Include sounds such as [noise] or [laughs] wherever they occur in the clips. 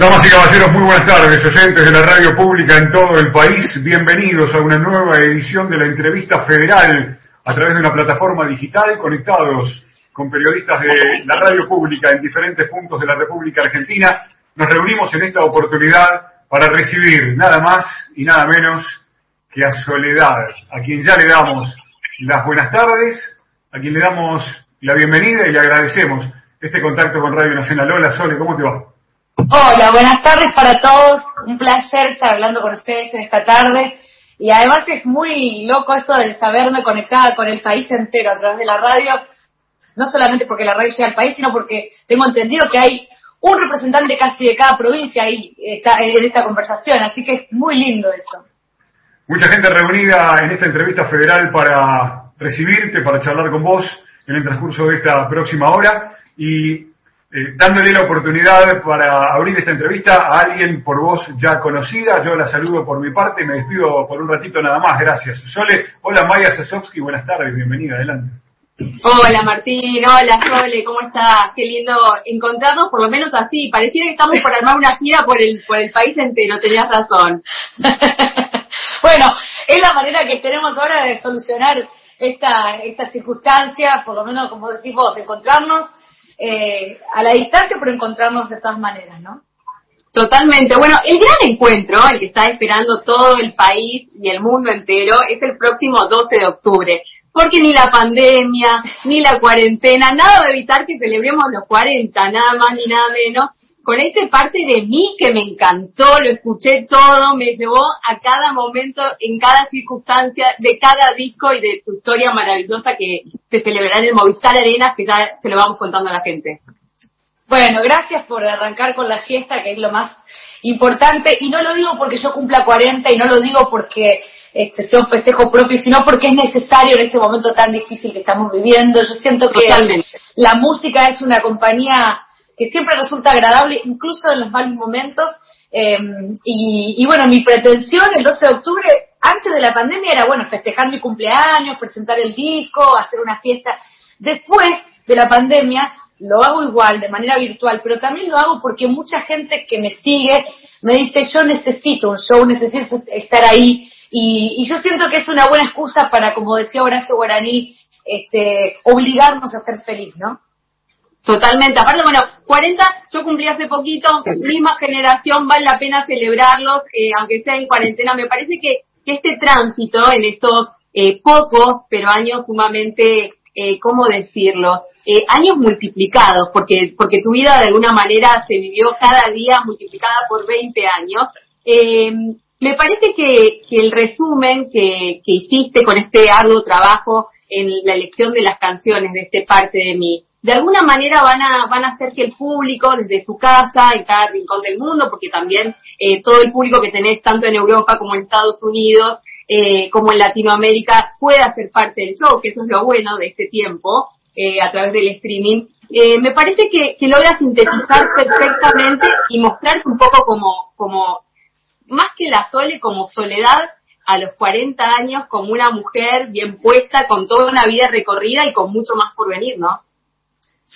Damas y caballeros, muy buenas tardes, oyentes de la radio pública en todo el país. Bienvenidos a una nueva edición de la entrevista federal a través de una plataforma digital, conectados con periodistas de la radio pública en diferentes puntos de la República Argentina. Nos reunimos en esta oportunidad para recibir nada más y nada menos que a Soledad, a quien ya le damos las buenas tardes, a quien le damos la bienvenida y le agradecemos este contacto con Radio Nacional. Hola Sole, ¿cómo te va? Hola, buenas tardes para todos. Un placer estar hablando con ustedes en esta tarde. Y además es muy loco esto de saberme conectada con el país entero a través de la radio. No solamente porque la radio llega al país, sino porque tengo entendido que hay un representante casi de cada provincia ahí está en esta conversación. Así que es muy lindo eso. Mucha gente reunida en esta entrevista federal para recibirte, para charlar con vos en el transcurso de esta próxima hora. Y eh, dándole la oportunidad para abrir esta entrevista a alguien por voz ya conocida. Yo la saludo por mi parte, me despido por un ratito nada más, gracias. Sole, hola Maya Sasovsky, buenas tardes, bienvenida, adelante. Hola Martín, hola Sole, ¿cómo estás? Qué lindo encontrarnos, por lo menos así. Pareciera que estamos por armar una gira por el, por el país entero, tenías razón. [laughs] bueno, es la manera que tenemos ahora de solucionar esta, esta circunstancia, por lo menos como decís vos, encontrarnos eh, a la distancia, pero encontrarnos de todas maneras, ¿no? Totalmente. Bueno, el gran encuentro, el que está esperando todo el país y el mundo entero, es el próximo 12 de octubre. Porque ni la pandemia, ni la cuarentena, nada va a evitar que celebremos los 40, nada más ni nada menos con esta parte de mí que me encantó, lo escuché todo, me llevó a cada momento, en cada circunstancia, de cada disco y de tu historia maravillosa que se celebrará en el Movistar Arenas, que ya se lo vamos contando a la gente. Bueno, gracias por arrancar con la fiesta, que es lo más importante, y no lo digo porque yo cumpla 40 y no lo digo porque este, sea un festejo propio, sino porque es necesario en este momento tan difícil que estamos viviendo. Yo siento que la música es una compañía que siempre resulta agradable, incluso en los malos momentos. Em, y, bueno, mi pretensión el 12 de octubre, antes de la pandemia, era, bueno, festejar mi cumpleaños, presentar el disco, hacer una fiesta. Después de la pandemia, lo hago igual, de manera virtual, pero también lo hago porque mucha gente que me sigue me dice, yo necesito un show, necesito estar ahí. Y, yo siento que es una buena excusa para, como decía Horacio Guaraní, este, obligarnos a ser feliz, ¿no? Totalmente. Aparte, bueno, 40 yo cumplí hace poquito, misma generación, vale la pena celebrarlos, eh, aunque sea en cuarentena. Me parece que, este tránsito en estos eh, pocos, pero años sumamente, eh, ¿cómo decirlo? Eh, años multiplicados, porque, porque tu vida de alguna manera se vivió cada día multiplicada por 20 años. me parece que, que el resumen que, que hiciste con este arduo trabajo en la elección de las canciones de este parte de mí, de alguna manera van a, van a hacer que el público desde su casa, en cada rincón del mundo, porque también eh, todo el público que tenés tanto en Europa como en Estados Unidos, eh, como en Latinoamérica, pueda ser parte del show, que eso es lo bueno de este tiempo, eh, a través del streaming. me parece que, que logra sintetizar perfectamente y mostrarse un poco como, como, más que la Sole, como soledad a los 40 años como una mujer bien puesta, con toda una vida recorrida y con mucho más por venir, ¿no?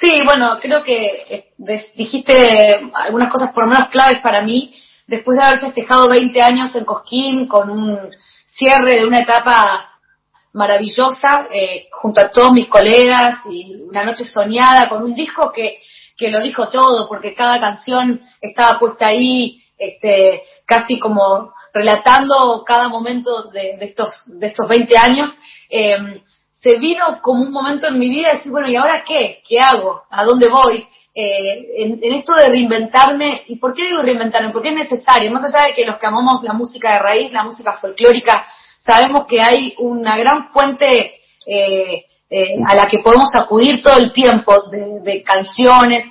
Sí, bueno, creo que eh, dijiste algunas cosas por lo menos claves para mí. Después de haber festejado 20 años en Cosquín con un cierre de una etapa maravillosa eh, junto a todos mis colegas y una noche soñada con un disco que, que lo dijo todo porque cada canción estaba puesta ahí este, casi como relatando cada momento de, estos, de estos 20 años. Eh, se vino como un momento en mi vida de decir, bueno, ¿y ahora qué? ¿Qué hago? ¿A dónde voy? Eh, en, esto de reinventarme, ¿y por qué digo reinventarme? Porque es necesario, más allá de que los que amamos la música de raíz, la música folclórica, sabemos que hay una gran fuente eh, eh, a la que podemos acudir todo el tiempo de, canciones.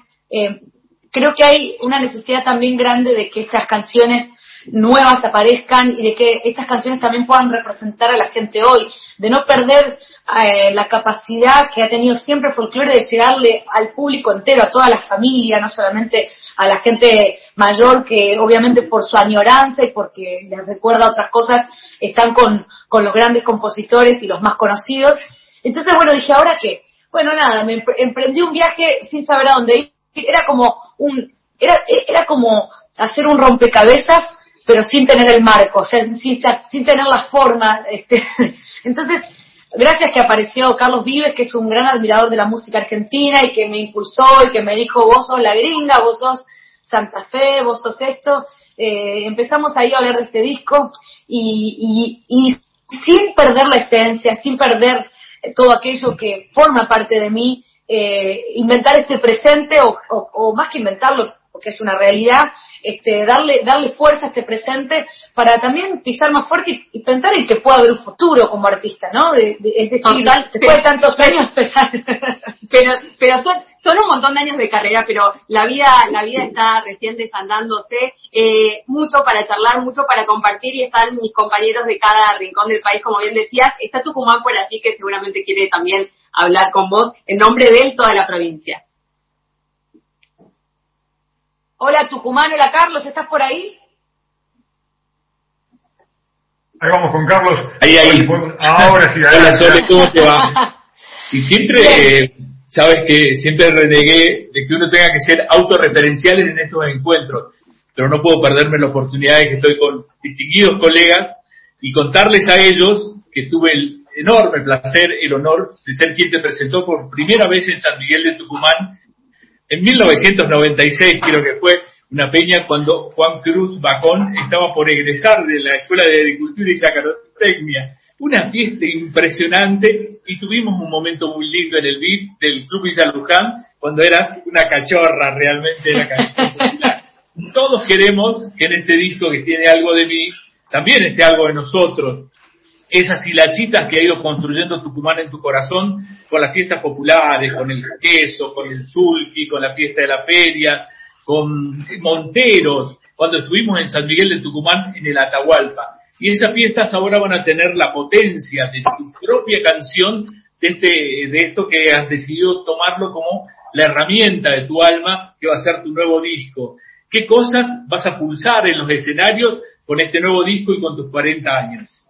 creo que hay una necesidad también grande de que estas canciones nuevas aparezcan y de que estas canciones también puedan representar a la gente hoy, de no perder eh, la capacidad que ha tenido siempre folclore de llegarle al público entero, a toda la familia, no solamente a la gente mayor que obviamente por su añoranza y porque les recuerda otras cosas están con, con los grandes compositores y los más conocidos. Entonces, bueno, dije, ¿ahora qué? Bueno, nada, me emprendí un viaje sin saber a dónde ir. Era como un era, era como hacer un rompecabezas, pero sin tener el marco, o sea, sin, tener la forma. Este. [laughs] Entonces, gracias que apareció Carlos Vives, que es un gran admirador de la música argentina y que me impulsó y que me dijo, vos sos la gringa, vos sos Santa Fe, vos sos esto. Eh, empezamos ahí a hablar de este disco y, y, y sin perder la esencia, sin perder todo aquello que forma parte de mí, eh, inventar este presente o, o, más que inventarlo, porque es una realidad, este, darle, darle fuerza a este presente para también pisar más fuerte y, pensar en que puede haber un futuro como artista, ¿no? es decir, después de tantos años empezar. [laughs] Pero, pero son, son, un montón de años de carrera, pero la vida, la vida está recién desandándose, eh, mucho para charlar, mucho para compartir y están mis compañeros de cada rincón del país, como bien decías, está Tucumán por allí que seguramente quiere también hablar con vos en nombre de él toda la provincia. Hola Tucumán, hola Carlos, ¿estás por ahí? Ahí vamos con Carlos. Ahí, ahí. Ahora sí, Hola Sole, ¿cómo te va? [laughs] Y siempre, eh, sabes que siempre renegué de que uno tenga que ser autorreferenciales en estos encuentros, pero no puedo perderme la oportunidad de que estoy con distinguidos colegas y contarles a ellos que tuve el enorme placer, el honor de ser quien te presentó por primera vez en San Miguel de Tucumán en 1996 creo que fue una peña cuando Juan Cruz Bacón estaba por egresar de la Escuela de Agricultura y Sacarotecnia. Una fiesta impresionante y tuvimos un momento muy lindo en el beat del Club Villa Luján cuando eras una cachorra realmente de la Todos queremos que en este disco que tiene algo de mí, también esté algo de nosotros esas hilachitas que ha ido construyendo Tucumán en tu corazón con las fiestas populares, con el queso, con el sulki, con la fiesta de la feria, con Monteros, cuando estuvimos en San Miguel de Tucumán en el Atahualpa. Y esas fiestas ahora van a tener la potencia de tu propia canción, de, este, de esto que has decidido tomarlo como la herramienta de tu alma, que va a ser tu nuevo disco. ¿Qué cosas vas a pulsar en los escenarios con este nuevo disco y con tus 40 años?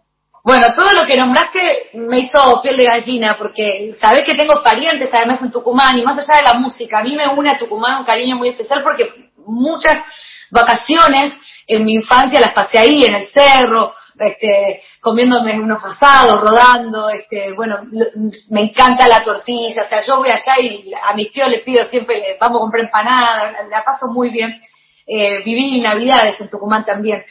Bueno, todo lo que nombraste me hizo piel de gallina, porque sabés que tengo parientes además en Tucumán, y más allá de la música, a mí me une a Tucumán un cariño muy especial porque muchas vacaciones en mi infancia las pasé ahí, en el cerro, este, comiéndome unos asados, rodando, este, bueno, me encanta la tortilla, o sea, yo voy allá y a mis tíos les pido siempre, vamos a comprar empanadas, la paso muy bien. Eh, viví Navidades en Tucumán también.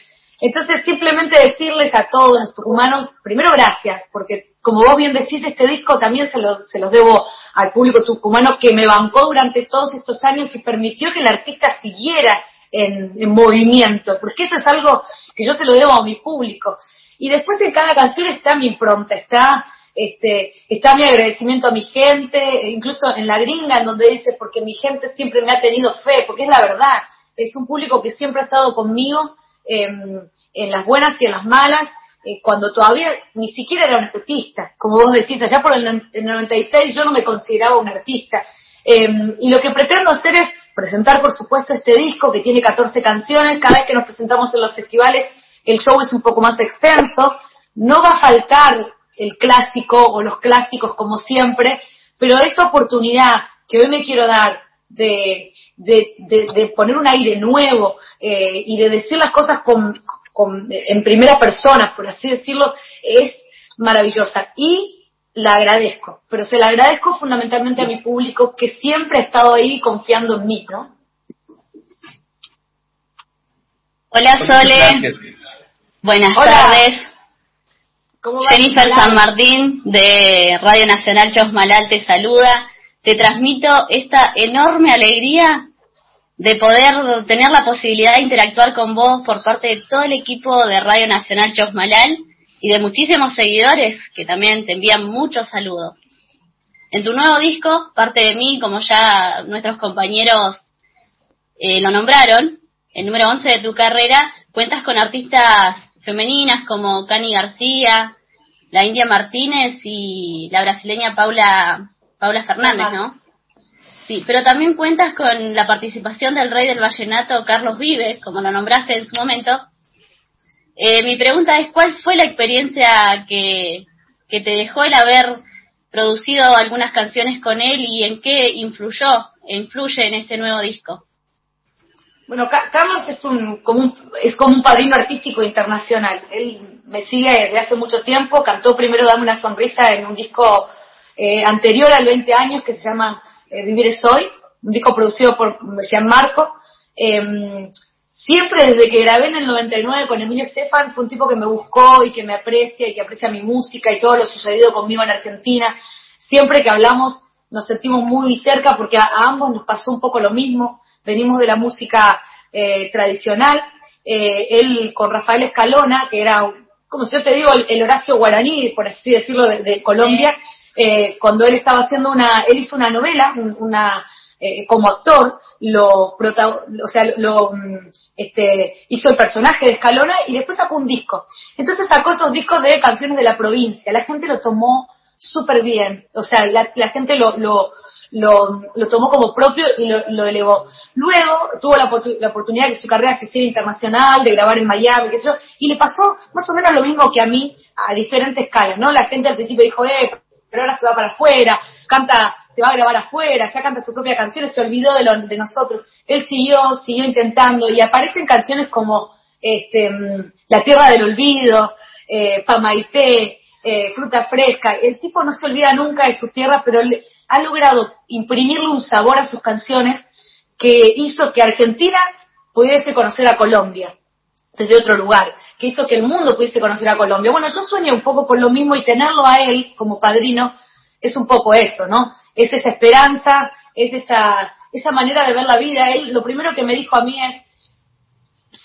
Entonces, simplemente decirles a todos los tucumanos, primero gracias, porque como vos bien decís, este disco también se, lo, se los debo al público tucumano que me bancó durante todos estos años y permitió que el artista siguiera en, en movimiento, porque eso es algo que yo se lo debo a mi público. Y después en cada canción está mi impronta, está este, está mi agradecimiento a mi gente, incluso en la gringa, en donde dice, porque mi gente siempre me ha tenido fe, porque es la verdad, es un público que siempre ha estado conmigo Em, en las buenas y en las malas, eh, cuando todavía ni siquiera era un artista. Como vos decís, allá por el, 96 yo no me consideraba un artista. Em, y lo que pretendo hacer es presentar, por supuesto, este disco que tiene 14 canciones. Cada vez que nos presentamos en los festivales, el show es un poco más extenso. No va a faltar el clásico o los clásicos como siempre, pero esta oportunidad que hoy me quiero dar de, de, de, poner un aire nuevo eh, y de decir las cosas con, con, en primera persona, por así decirlo, es maravillosa. Y la agradezco, pero se la agradezco fundamentalmente a mi público que siempre ha estado ahí confiando en mí, ¿no? Hola Sole, buenas tardes. Jennifer San Martín de Radio Nacional Chosmalal te saluda te transmito esta enorme alegría de poder tener la posibilidad de interactuar con vos por parte de todo el equipo de Radio Nacional Chosmalal y de muchísimos seguidores que también te envían muchos saludos. En tu nuevo disco, parte de mí, como ya nuestros compañeros eh, lo nombraron, el número 11 de tu carrera, cuentas con artistas femeninas como Cani García, la India Martínez y la brasileña Paula Paula Fernández, ¿no? Sí, pero también cuentas con la participación del rey del vallenato, Carlos Vives, como lo nombraste en su momento. Eh, mi pregunta es, ¿cuál fue la experiencia que, que te dejó el haber producido algunas canciones con él y en qué influyó, influye en este nuevo disco? Bueno, Carlos es un, como un, es como un padrino artístico internacional. Él me sigue desde hace mucho tiempo, cantó primero Dame una sonrisa en un disco eh, anterior al 20 años que se llama eh, Vivir es hoy, un disco producido por Gianmarco. Eh, siempre desde que grabé en el 99 con Emilio Estefan, fue un tipo que me buscó y que me aprecia y que aprecia mi música y todo lo sucedido conmigo en Argentina. Siempre que hablamos nos sentimos muy cerca porque a, ambos nos pasó un poco lo mismo. Venimos de la música eh, tradicional. Eh, él con Rafael Escalona, que era, como si yo te digo, el, Horacio Guaraní, por así decirlo, de, Colombia, eh, cuando él estaba haciendo una, él hizo una novela, una eh, como actor lo, o sea, lo, mm, este, hizo el personaje de Escalona y después sacó un disco. Entonces sacó esos discos de canciones de la provincia. La gente lo tomó súper bien. O sea, la, gente lo, lo, lo, tomó como propio y lo, elevó. Luego tuvo la, la, oportunidad de que su carrera se hiciera internacional, de grabar en Miami, qué sé yo, y le pasó más o menos lo mismo que a mí a diferentes escalas, ¿no? La gente al principio dijo, eh, pero ahora se va para afuera, canta se va a grabar afuera, ya canta su propia canción, se olvidó de, lo, de nosotros. Él siguió, siguió intentando y aparecen canciones como este, mm, La Tierra del Olvido, eh, Pamaité, eh, Fruta Fresca. El tipo no se olvida nunca de su tierra, pero ha logrado imprimirle un sabor a sus canciones que hizo que Argentina pudiese conocer a Colombia desde otro lugar, que hizo que el mundo pudiese conocer a Colombia. Bueno, yo sueño un poco con lo mismo y tenerlo a él como padrino es un poco eso, ¿no? Es esa esperanza, es esa, esa manera de ver la vida. Él lo primero que me dijo a mí es,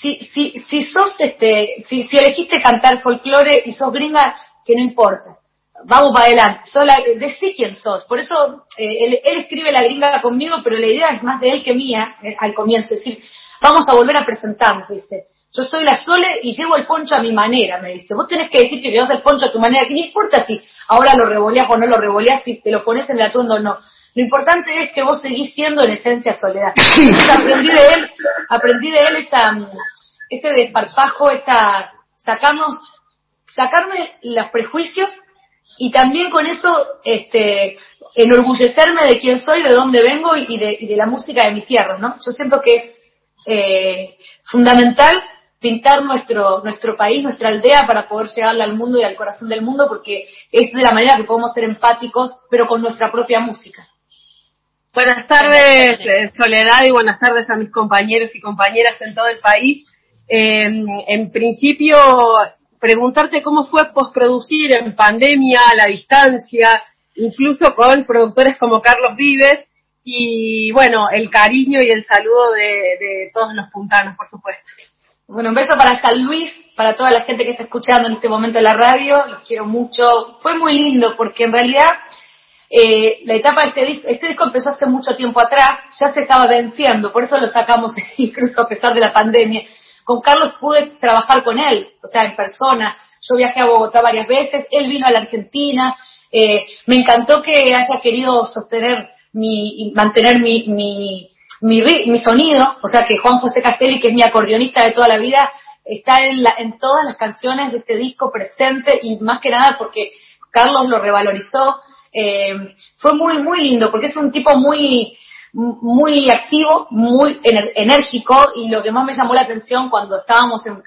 si, si, si sos este, si, si elegiste cantar folclore y sos gringa, que no importa. Vamos para adelante. Sola, decí quién sos. Por eso eh, él, él, escribe la gringa conmigo, pero la idea es más de él que mía eh, al comienzo. Es decir, vamos a volver a presentarnos, dice. Yo soy la Sole y llevo el poncho a mi manera, me dice. Vos tenés que decir que llevas el poncho a tu manera, que no importa si ahora lo revoleas o no lo revoleas, si te lo pones en el atuendo o no. Lo importante es que vos seguís siendo en esencia soledad. [coughs] aprendí de él, aprendí de él esa, ese desparpajo, esa, sacarnos, sacarme los prejuicios y también con eso, este, enorgullecerme de quién soy, de dónde vengo y de, y de la música de mi tierra, ¿no? Yo siento que es eh, fundamental pintar nuestro, nuestro país, nuestra aldea para poder llegarle al mundo y al corazón del mundo porque es de la manera que podemos ser empáticos pero con nuestra propia música. Buenas tardes eh, Soledad y buenas tardes a mis compañeros y compañeras en todo el país. en principio, preguntarte cómo fue postproducir en pandemia, a la distancia, incluso con productores como Carlos Vives, y bueno, el cariño y el saludo de, de todos los puntanos, por supuesto. Bueno, un beso para San Luis, para toda la gente que está escuchando en este momento en la radio, los quiero mucho. Fue muy lindo porque en realidad eh, la etapa de este disco, este disco empezó hace mucho tiempo atrás, ya se estaba venciendo, por eso lo sacamos [laughs] incluso a pesar de la pandemia. Con Carlos pude trabajar con él, o sea, en persona. Yo viajé a Bogotá varias veces, él vino a la Argentina. Eh, me encantó que haya querido sostener mi, mantener mi, mi, mi, mi, sonido, o sea que Juan José Castelli, que es mi acordeonista de toda la vida, está en, la, en todas las canciones de este disco presente y más que nada porque Carlos lo revalorizó. Eh, fue muy, muy lindo porque es un tipo muy, muy activo, muy enérgico y lo que más me llamó la atención cuando estábamos en,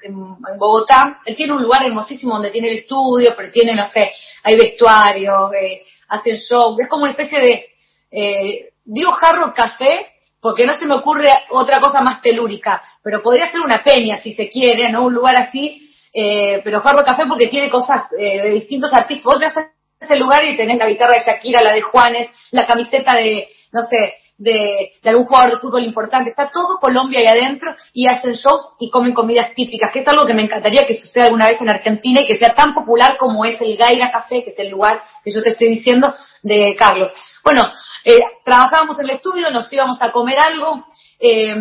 Bogotá, él tiene un lugar hermosísimo donde tiene el estudio, pero tiene, no sé, hay vestuario, eh, hace show, es como una especie de eh, digo jarro café porque no se me ocurre otra cosa más telúrica, pero podría ser una peña si se quiere, ¿no? Un lugar así, eh, pero jarro café porque tiene cosas eh, de distintos artistas. Vos ese lugar y tenés la guitarra de Shakira, la de Juanes, la camiseta de, no sé, de, algún jugador de fútbol importante. Está todo Colombia ahí adentro y hacen shows y comen comidas típicas, que es algo que me encantaría que suceda alguna vez en Argentina y que sea tan popular como es el Gaira Café, que es el lugar que yo te estoy diciendo de Carlos. Bueno, eh, trabajábamos en el estudio, nos íbamos a comer algo. Eh,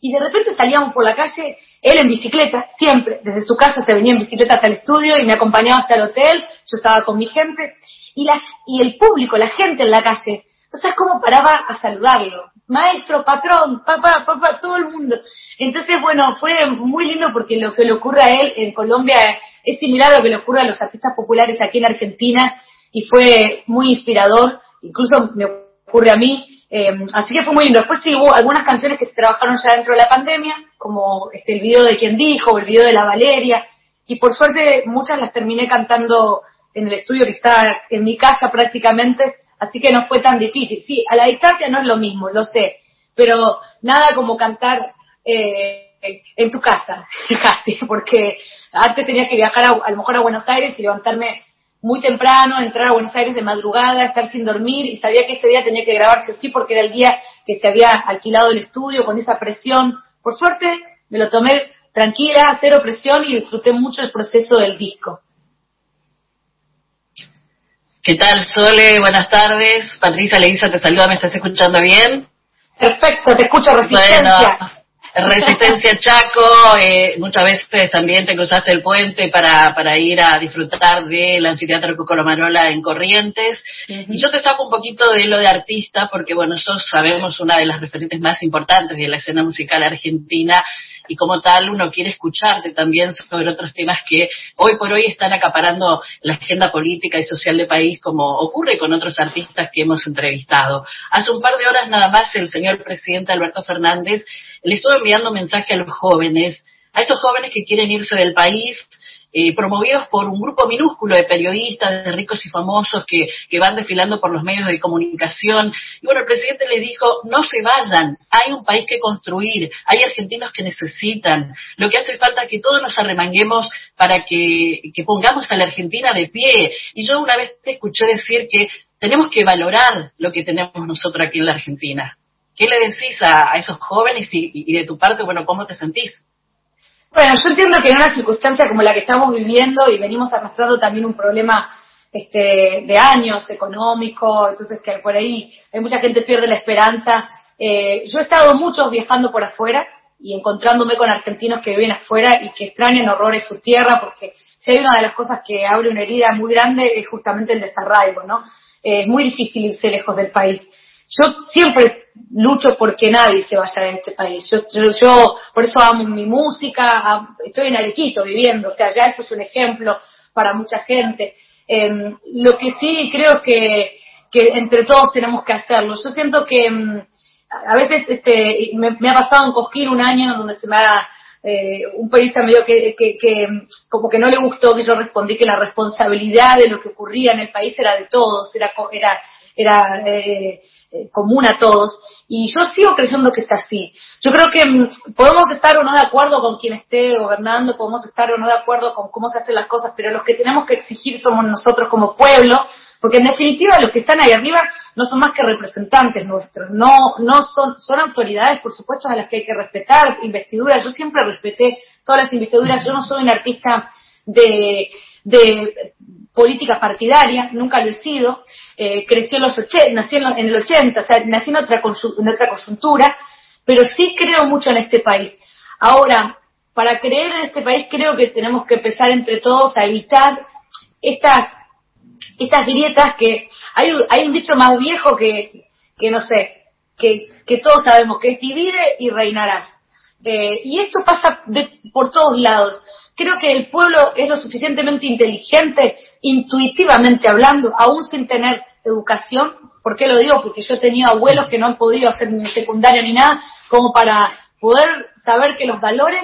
y de repente salíamos por la calle, él en bicicleta, siempre, desde su casa se venía en bicicleta hasta el estudio y me acompañaba hasta el hotel, yo estaba con mi gente, y, la, y el público, la gente en la calle, o sea, cómo paraba a saludarlo. Maestro, patrón, papá, papá, todo el mundo. Entonces, bueno, fue muy lindo porque lo que le ocurre a él en Colombia es similar a lo que le ocurre a los artistas populares aquí en Argentina y fue muy inspirador. Incluso me ocurre a mí Em, así que fue muy lindo. Después sí hubo algunas canciones que se trabajaron ya dentro de la pandemia, como este, el video de Quien Dijo, el video de La Valeria, y por suerte muchas las terminé cantando en el estudio que está en mi casa prácticamente, así que no fue tan difícil. Sí, a la distancia no es lo mismo, lo sé, pero nada como cantar eh, en tu casa, [laughs] casi, porque antes tenía que viajar a, a lo mejor a Buenos Aires y levantarme muy temprano, entrar a Buenos Aires de madrugada, estar sin dormir y sabía que ese día tenía que grabarse así porque era el día que se había alquilado el estudio con esa presión. Por suerte me lo tomé tranquila, cero presión y disfruté mucho el proceso del disco. ¿Qué tal, Sole? Buenas tardes. Patricia Leisa te saluda, ¿me estás escuchando bien? Perfecto, te escucho, Resistencia. Resistencia [laughs] Chaco, eh, muchas veces también te cruzaste el puente para, para ir a disfrutar del anfiteatro Marola en Corrientes. Y yo te saco un poquito de lo de artista, porque bueno, nosotros sabemos una de las referentes más importantes de la escena musical argentina y como tal uno quiere escucharte también sobre otros temas que hoy por hoy están acaparando la agenda política y social del país como ocurre con otros artistas que hemos entrevistado. Hace un par de horas nada más el señor presidente Alberto Fernández le estuvo enviando mensaje a los jóvenes, a esos jóvenes que quieren irse del país, eh, promovidos por un grupo minúsculo de periodistas, de ricos y famosos que, que van desfilando por los medios de comunicación. Y bueno, el presidente les dijo, no se vayan, hay un país que construir, hay argentinos que necesitan. Lo que hace falta es que todos nos arremanguemos para que, que pongamos a la Argentina de pie. Y yo una vez te escuché decir que tenemos que valorar lo que tenemos nosotros aquí en la Argentina. ¿Qué le decís a, esos jóvenes y de tu parte, bueno, cómo te sentís? Bueno, yo entiendo que en una circunstancia como la que estamos viviendo y venimos arrastrando también un problema este, de años económico, entonces que por ahí hay mucha gente pierde la esperanza. Eh, yo he estado mucho viajando por afuera y encontrándome con argentinos que viven afuera y que extrañan horrores su tierra, porque si hay una de las cosas que abre una herida muy grande es justamente el desarraigo, ¿no? Es muy difícil irse lejos del país. Yo siempre lucho porque nadie se vaya de este país. Yo, yo, por eso amo mi música, estoy en Arequito viviendo, o sea, ya eso es un ejemplo para mucha gente. Em, lo que sí creo que, que entre todos tenemos que hacerlo. Yo siento que em, a veces este, me, ha pasado en Cosquín un año donde se me ha eh, un periodista me dio que, que, que, como que no le gustó que yo respondí que la responsabilidad de lo que ocurría en el país era de todos, era, era, era eh, eh, común a todos. Y yo sigo creyendo que está así. Yo creo que mm, podemos estar o no de acuerdo con quien esté gobernando, podemos estar o no de acuerdo con cómo se hacen las cosas, pero los que tenemos que exigir somos nosotros como pueblo, porque en definitiva los que están ahí arriba no son más que representantes nuestros, no, no son, son autoridades, por supuesto, a las que hay que respetar, investiduras, yo siempre respeté todas las investiduras, yo no soy un artista de, de política partidaria, nunca lo he sido, eh, creció en los 80, nací en, el 80, o sea, nací en otra, en otra coyuntura, pero sí creo mucho en este país. Ahora, para creer en este país creo que tenemos que empezar entre todos a evitar estas, estas grietas que hay, hay un dicho más viejo que, que no sé, que, que todos sabemos, que es divide y reinarás. Eh, y esto pasa de, por todos lados. Creo que el pueblo es lo suficientemente inteligente, intuitivamente hablando, aún sin tener educación. ¿Por qué lo digo? Porque yo he tenido abuelos que no han podido hacer ni secundaria ni nada, como para poder saber que los valores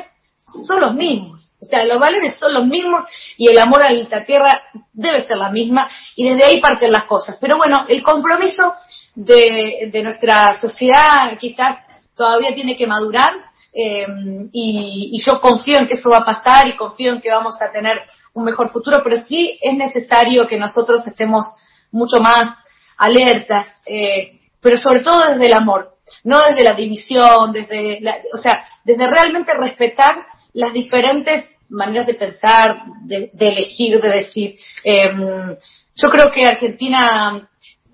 son los mismos. O sea, los valores son los mismos y el amor a la tierra debe ser la misma y desde ahí parten las cosas. Pero bueno, el compromiso de, de nuestra sociedad quizás todavía tiene que madurar eh, y, yo confío en que eso va a pasar y confío en que vamos a tener un mejor futuro, pero sí es necesario que nosotros estemos mucho más alertas, eh, pero sobre todo desde el amor, no desde la división, desde, o sea, desde realmente respetar las diferentes maneras de pensar, de, elegir, de decir. Em, yo creo que Argentina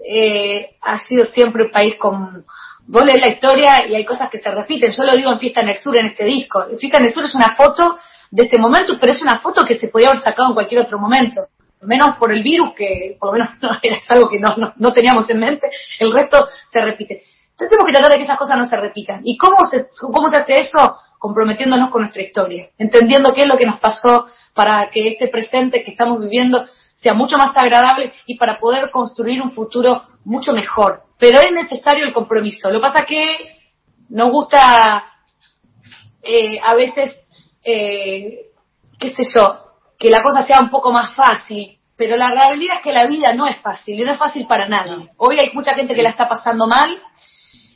eh, ha sido siempre un país con vos lees la historia y hay cosas que se repiten. Yo lo digo en Fiesta en el Sur en este disco. Fiesta en el Sur es una foto de este momento, pero es una foto que se podía haber sacado en cualquier otro momento. Menos por el virus, que por lo menos [laughs] no, era algo que no, no, teníamos en mente, el resto se repite. Entonces tenemos que tratar de que esas cosas no se repitan. ¿Y cómo se, cómo se hace eso? Comprometiéndonos con nuestra historia, entendiendo qué es lo que nos pasó para que este presente que estamos viviendo sea mucho más agradable y para poder construir un futuro mucho mejor. Pero es necesario el compromiso. Lo que pasa que nos gusta eh, a veces, eh, qué sé yo, que la cosa sea un poco más fácil. Pero la realidad es que la vida no es fácil y no es fácil para nadie. Hoy hay mucha gente que la está pasando mal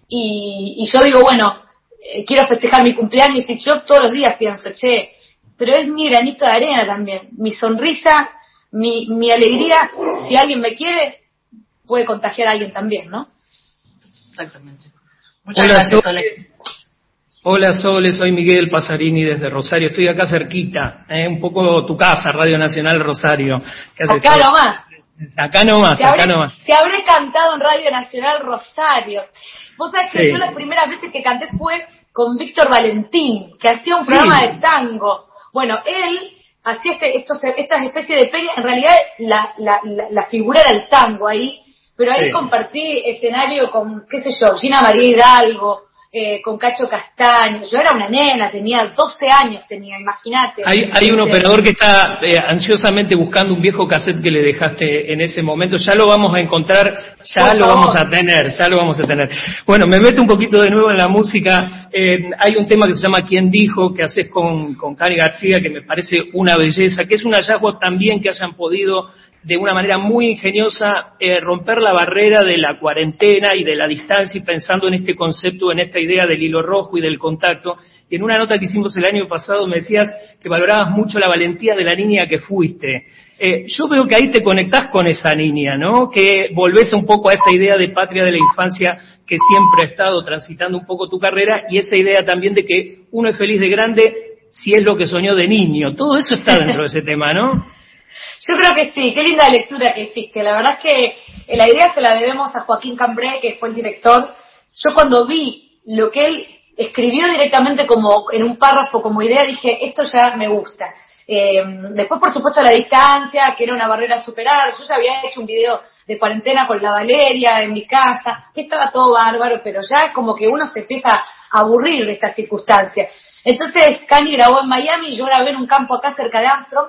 y, yo digo, bueno, eh, quiero festejar mi cumpleaños y yo todos los días pienso, che, pero es mi granito de arena también, mi sonrisa, mi, mi alegría, si alguien me quiere, puede contagiar a alguien también, ¿no? Exactamente. Muchas Hola, gracias. Hola, Sole, soy Miguel Pasarini desde Rosario. Estoy acá cerquita, ¿eh? un poco tu casa, Radio Nacional Rosario. Acá nomás. Acá nomás, acá nomás. Se habré cantado en Radio Nacional Rosario. Vos sabés que yo las primeras veces que canté fue con Víctor Valentín, que hacía un programa de tango. Bueno, él hacía este, estos, estas especies de peñas, en realidad la, la, la, figura era el tango ahí, pero ahí compartí escenario con, qué sé yo, Gina María Hidalgo, eh, con Cacho Castaño. Yo era una nena, tenía 12 años, tenía, imagínate. Hay, hay un operador que está eh, ansiosamente buscando un viejo cassette que le dejaste en ese momento. Ya lo vamos a encontrar, ya lo vamos a tener, ya lo vamos a tener. Bueno, me meto un poquito de nuevo en la música. Eh, hay un tema que se llama ¿Quién dijo? que haces con, con Cari García, que me parece una belleza, que es un hallazgo también que hayan podido de una manera muy ingeniosa eh, romper la barrera de la cuarentena y de la distancia y pensando en este concepto, en esta idea del hilo rojo y del contacto. Y en una nota que hicimos el año pasado me decías que valorabas mucho la valentía de la niña que fuiste. Eh, yo veo que ahí te conectás con esa niña, ¿no? Que volvés un poco a esa idea de patria de la infancia que siempre ha estado transitando un poco tu carrera y esa idea también de que uno es feliz de grande si es lo que soñó de niño. Todo eso está dentro de ese tema, ¿no? Yo creo que sí, qué linda lectura que hiciste. La verdad es que la idea se la debemos a Joaquín Cambré, que fue el director. Yo cuando vi lo que él escribió directamente como en un párrafo como idea, dije, esto ya me gusta. Eh, después, por supuesto, la distancia, que era una barrera a superar. Yo ya había hecho un video de cuarentena con la Valeria en mi casa, que estaba todo bárbaro, pero ya como que uno se empieza a aburrir de esta circunstancia. Entonces, Kanye grabó en Miami, yo grabé en un campo acá cerca de Armstrong,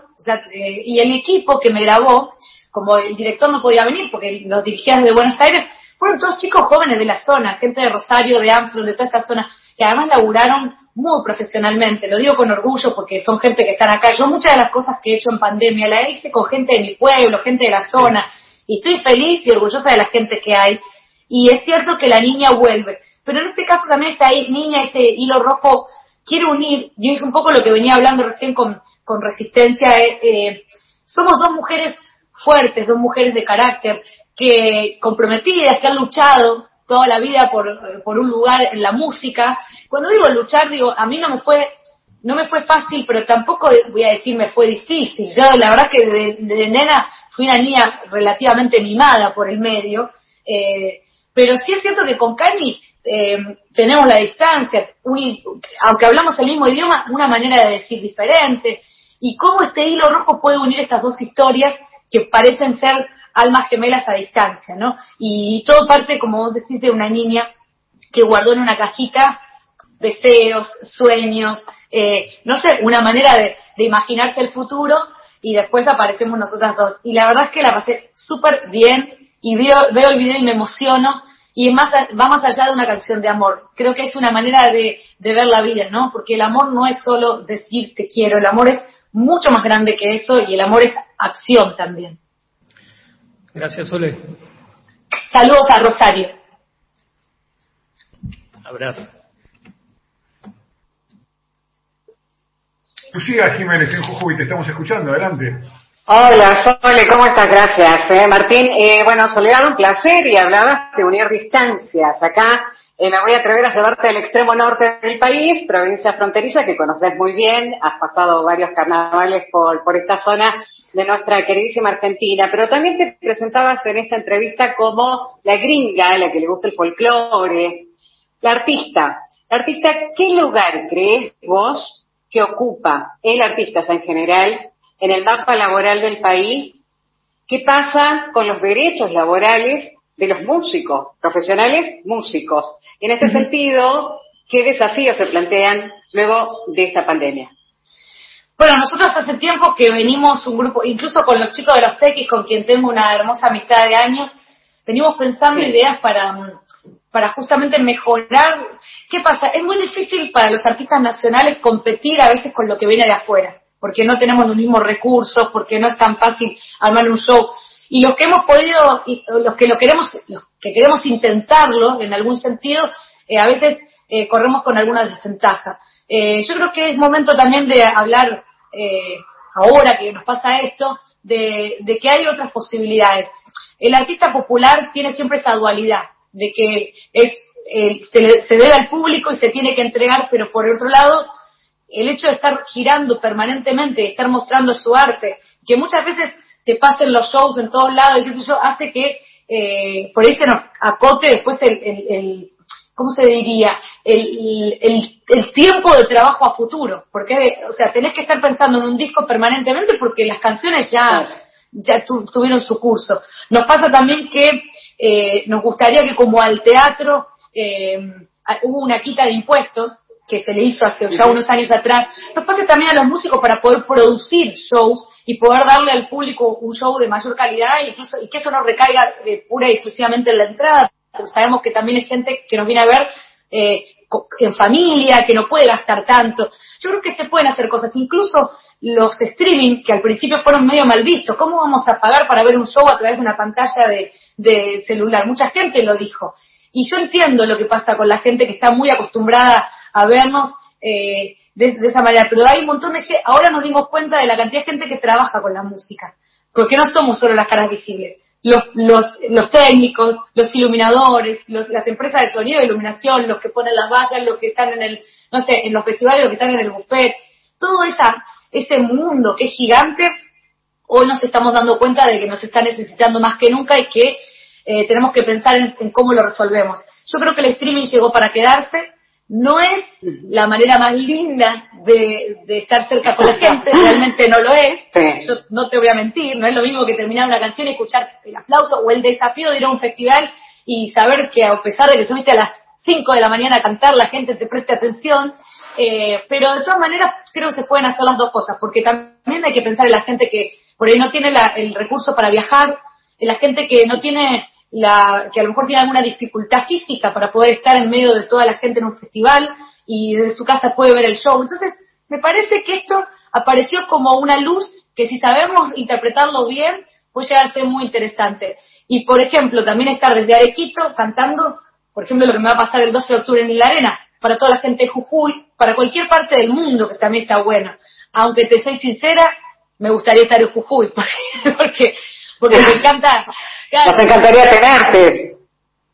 eh, y el equipo que me grabó, como el director no podía venir porque los dirigía desde Buenos Aires, fueron todos chicos jóvenes de la zona, gente de Rosario, de Armstrong, de toda esta zona, que además laburaron muy profesionalmente, lo digo con orgullo porque son gente que están acá. Yo muchas de las cosas que he hecho en pandemia la hice con gente de mi pueblo, gente de la zona, y estoy feliz y orgullosa de la gente que hay. Y es cierto que la niña vuelve, pero en este caso también esta niña, este hilo rojo quiero unir, y es un poco lo que venía hablando recién con, con Resistencia, eh, eh, somos dos mujeres fuertes, dos mujeres de carácter, que comprometidas, que han luchado toda la vida por, por un lugar en la música. Cuando digo luchar, digo, a mí no me fue no me fue fácil, pero tampoco voy a decir me fue difícil. Yo la verdad que de, nena fui una niña relativamente mimada por el medio, eh, pero sí es cierto que con Cani eh, tenemos la distancia, aunque hablamos el mismo idioma, una manera de decir diferente, y cómo este hilo rojo puede unir estas dos historias que parecen ser almas gemelas a distancia, ¿no? Y todo parte, como vos decís, de una niña que guardó en una cajita deseos, sueños, eh, no sé, una manera de, imaginarse el futuro y después aparecemos nosotras dos. Y la verdad es que la pasé súper bien y veo, veo el video y me emociono y más, va más allá de una canción de amor. Creo que es una manera de, ver la vida, ¿no? Porque el amor no es solo decir te quiero, el amor es mucho más grande que eso y el amor es acción también. Gracias, Sole. Saludos a Rosario. Abrazo. Lucía Jiménez en Jujuy, te estamos escuchando, adelante. Hola, Sole, ¿cómo estás? Gracias, eh, Martín. Eh, bueno, Soledad, un placer y hablabas de unir distancias. Acá eh, me voy a atrever a llevarte al extremo norte del país, provincia fronteriza que conoces muy bien, has pasado varios carnavales por, por esta zona de nuestra queridísima Argentina, pero también te presentabas en esta entrevista como la gringa, la que le gusta el folclore, la artista. La artista, ¿qué lugar crees vos que ocupa el artista en general en el mapa laboral del país, ¿qué pasa con los derechos laborales de los músicos, profesionales músicos? En este sentido, ¿qué desafíos se plantean luego de esta pandemia? Bueno, nosotros hace tiempo que venimos un grupo, incluso con los chicos de los tequis, con quien tengo una hermosa amistad de años, venimos pensando ideas para, para justamente mejorar. ¿Qué pasa? Es muy difícil para los artistas nacionales competir a veces con lo que viene de afuera, porque no tenemos los mismos recursos, porque no es tan fácil armar un show. Y los que hemos podido, los que lo queremos, los que queremos intentarlo en algún sentido, eh, a veces eh, corremos con alguna desventaja. Eh, yo creo que es momento también de hablar, ahora que nos pasa esto, de, que hay otras posibilidades. El artista popular tiene siempre esa dualidad, de que es se, se debe al público y se tiene que entregar, pero por otro lado, el hecho de estar girando permanentemente, de estar mostrando su arte, que muchas veces te pasen los shows en todos lados y qué sé yo, hace que eh, por ahí se nos acote después el, el, ¿cómo se diría? El, el, tiempo de trabajo a futuro, porque, o sea, tenés que estar pensando en un disco permanentemente porque las canciones ya, ya tuvieron su curso. Nos pasa también que eh, nos gustaría que como al teatro eh, hubo una quita de impuestos, que se le hizo hace ya unos años atrás, nos pasa también a los músicos para poder producir shows y poder darle al público un show de mayor calidad incluso, y que eso no recaiga de pura y exclusivamente en la entrada, porque sabemos que también hay gente que nos viene a ver eh, en familia, que no puede gastar tanto. Yo creo que se pueden hacer cosas, incluso los streaming, que al principio fueron medio mal vistos, ¿cómo vamos a pagar para ver un show a través de una pantalla de, de celular? Mucha gente lo dijo. Y yo entiendo lo que pasa con la gente que está muy acostumbrada a vernos eh, de, esa manera, pero hay un montón de gente, ahora nos dimos cuenta de la cantidad de gente que trabaja con la música, porque no somos solo las caras visibles. Los, los, los técnicos, los iluminadores, las empresas de sonido e iluminación, los que ponen las vallas, los que están en el, no sé, en los festivales, los que están en el buffet, todo esa, ese mundo que es gigante, hoy nos estamos dando cuenta de que nos está necesitando más que nunca y que eh, tenemos que pensar en, cómo lo resolvemos. Yo creo que el streaming llegó para quedarse, no es la manera más linda de, estar cerca con la [laughs] gente, realmente no lo es, yo no te voy a mentir, no es lo mismo que terminar una canción y escuchar el aplauso o el desafío de ir a un festival y saber que a pesar de que subiste a las 5 de la mañana a cantar, la gente te preste atención, eh, pero de todas maneras creo que se pueden hacer las dos cosas, porque también hay que pensar en la gente que por ahí no tiene el recurso para viajar, en la gente que no tiene la, que a lo mejor tiene alguna dificultad física para poder estar en medio de toda la gente en un festival y desde su casa puede ver el show. Entonces, me parece que esto apareció como una luz que si sabemos interpretarlo bien, puede llegar a ser muy interesante. Y, por ejemplo, también estar desde Arequito cantando, por ejemplo, lo que me va a pasar el 12 de octubre en la arena, para toda la gente de Jujuy, para cualquier parte del mundo, que también está bueno. Aunque te soy sincera, me gustaría estar en Jujuy, [laughs] porque porque me [laughs] encanta. Nos encantaría tenerte.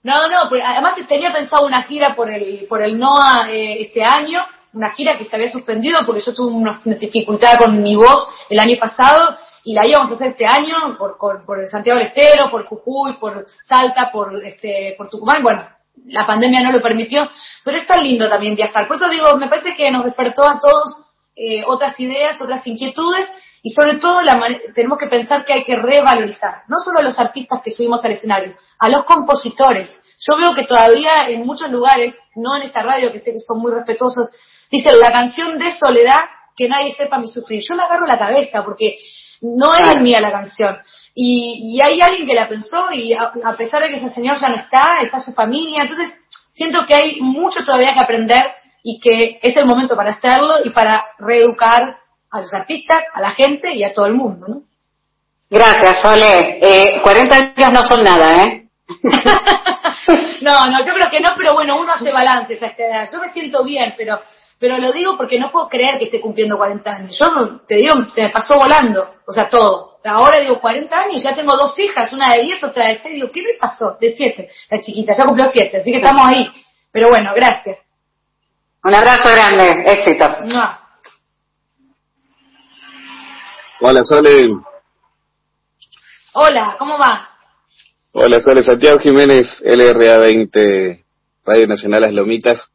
No, no, además tenía pensado una gira por el, por el NOA eh, este año, una gira que se había suspendido porque yo tuve una, dificultad con mi voz el año pasado y la íbamos a hacer este año por, por, por Santiago del Estero, por Jujuy, por Salta, por, este, por Tucumán. Bueno, la pandemia no lo permitió, pero es tan lindo también viajar. Por eso digo, me parece que nos despertó a todos eh, otras ideas, otras inquietudes y sobre todo tenemos que pensar que hay que revalorizar, no solo a los artistas que subimos al escenario, a los compositores. Yo veo que todavía en muchos lugares, no en esta radio, que sé que son muy respetuosos, dicen la canción de soledad que nadie sepa mi sufrir. Yo me agarro la cabeza porque no es mía la canción. Y, hay alguien que la pensó y a, a, pesar de que ese señor ya no está, está su familia. Entonces, siento que hay mucho todavía que aprender y que es el momento para hacerlo y para reeducar a los artistas, a la gente y a todo el mundo, ¿no? Gracias, Sole. Eh, 40 años no son nada, ¿eh? [laughs] no, no, yo creo que no, pero bueno, uno hace balances a esta edad. Yo me siento bien, pero pero lo digo porque no puedo creer que esté cumpliendo 40 años. Yo te digo, se me pasó volando, o sea, todo. Ahora digo 40 años, ya tengo dos hijas, una de 10, otra de 6. Digo, ¿qué me pasó? De 7, la chiquita, ya cumplió 7, así que estamos ahí. Pero bueno, gracias. Un abrazo grande, éxito. No. Hola, Sole. Hola, ¿cómo va? Hola, Sole. Santiago Jiménez, LRA20, Radio Nacional Las Lomitas.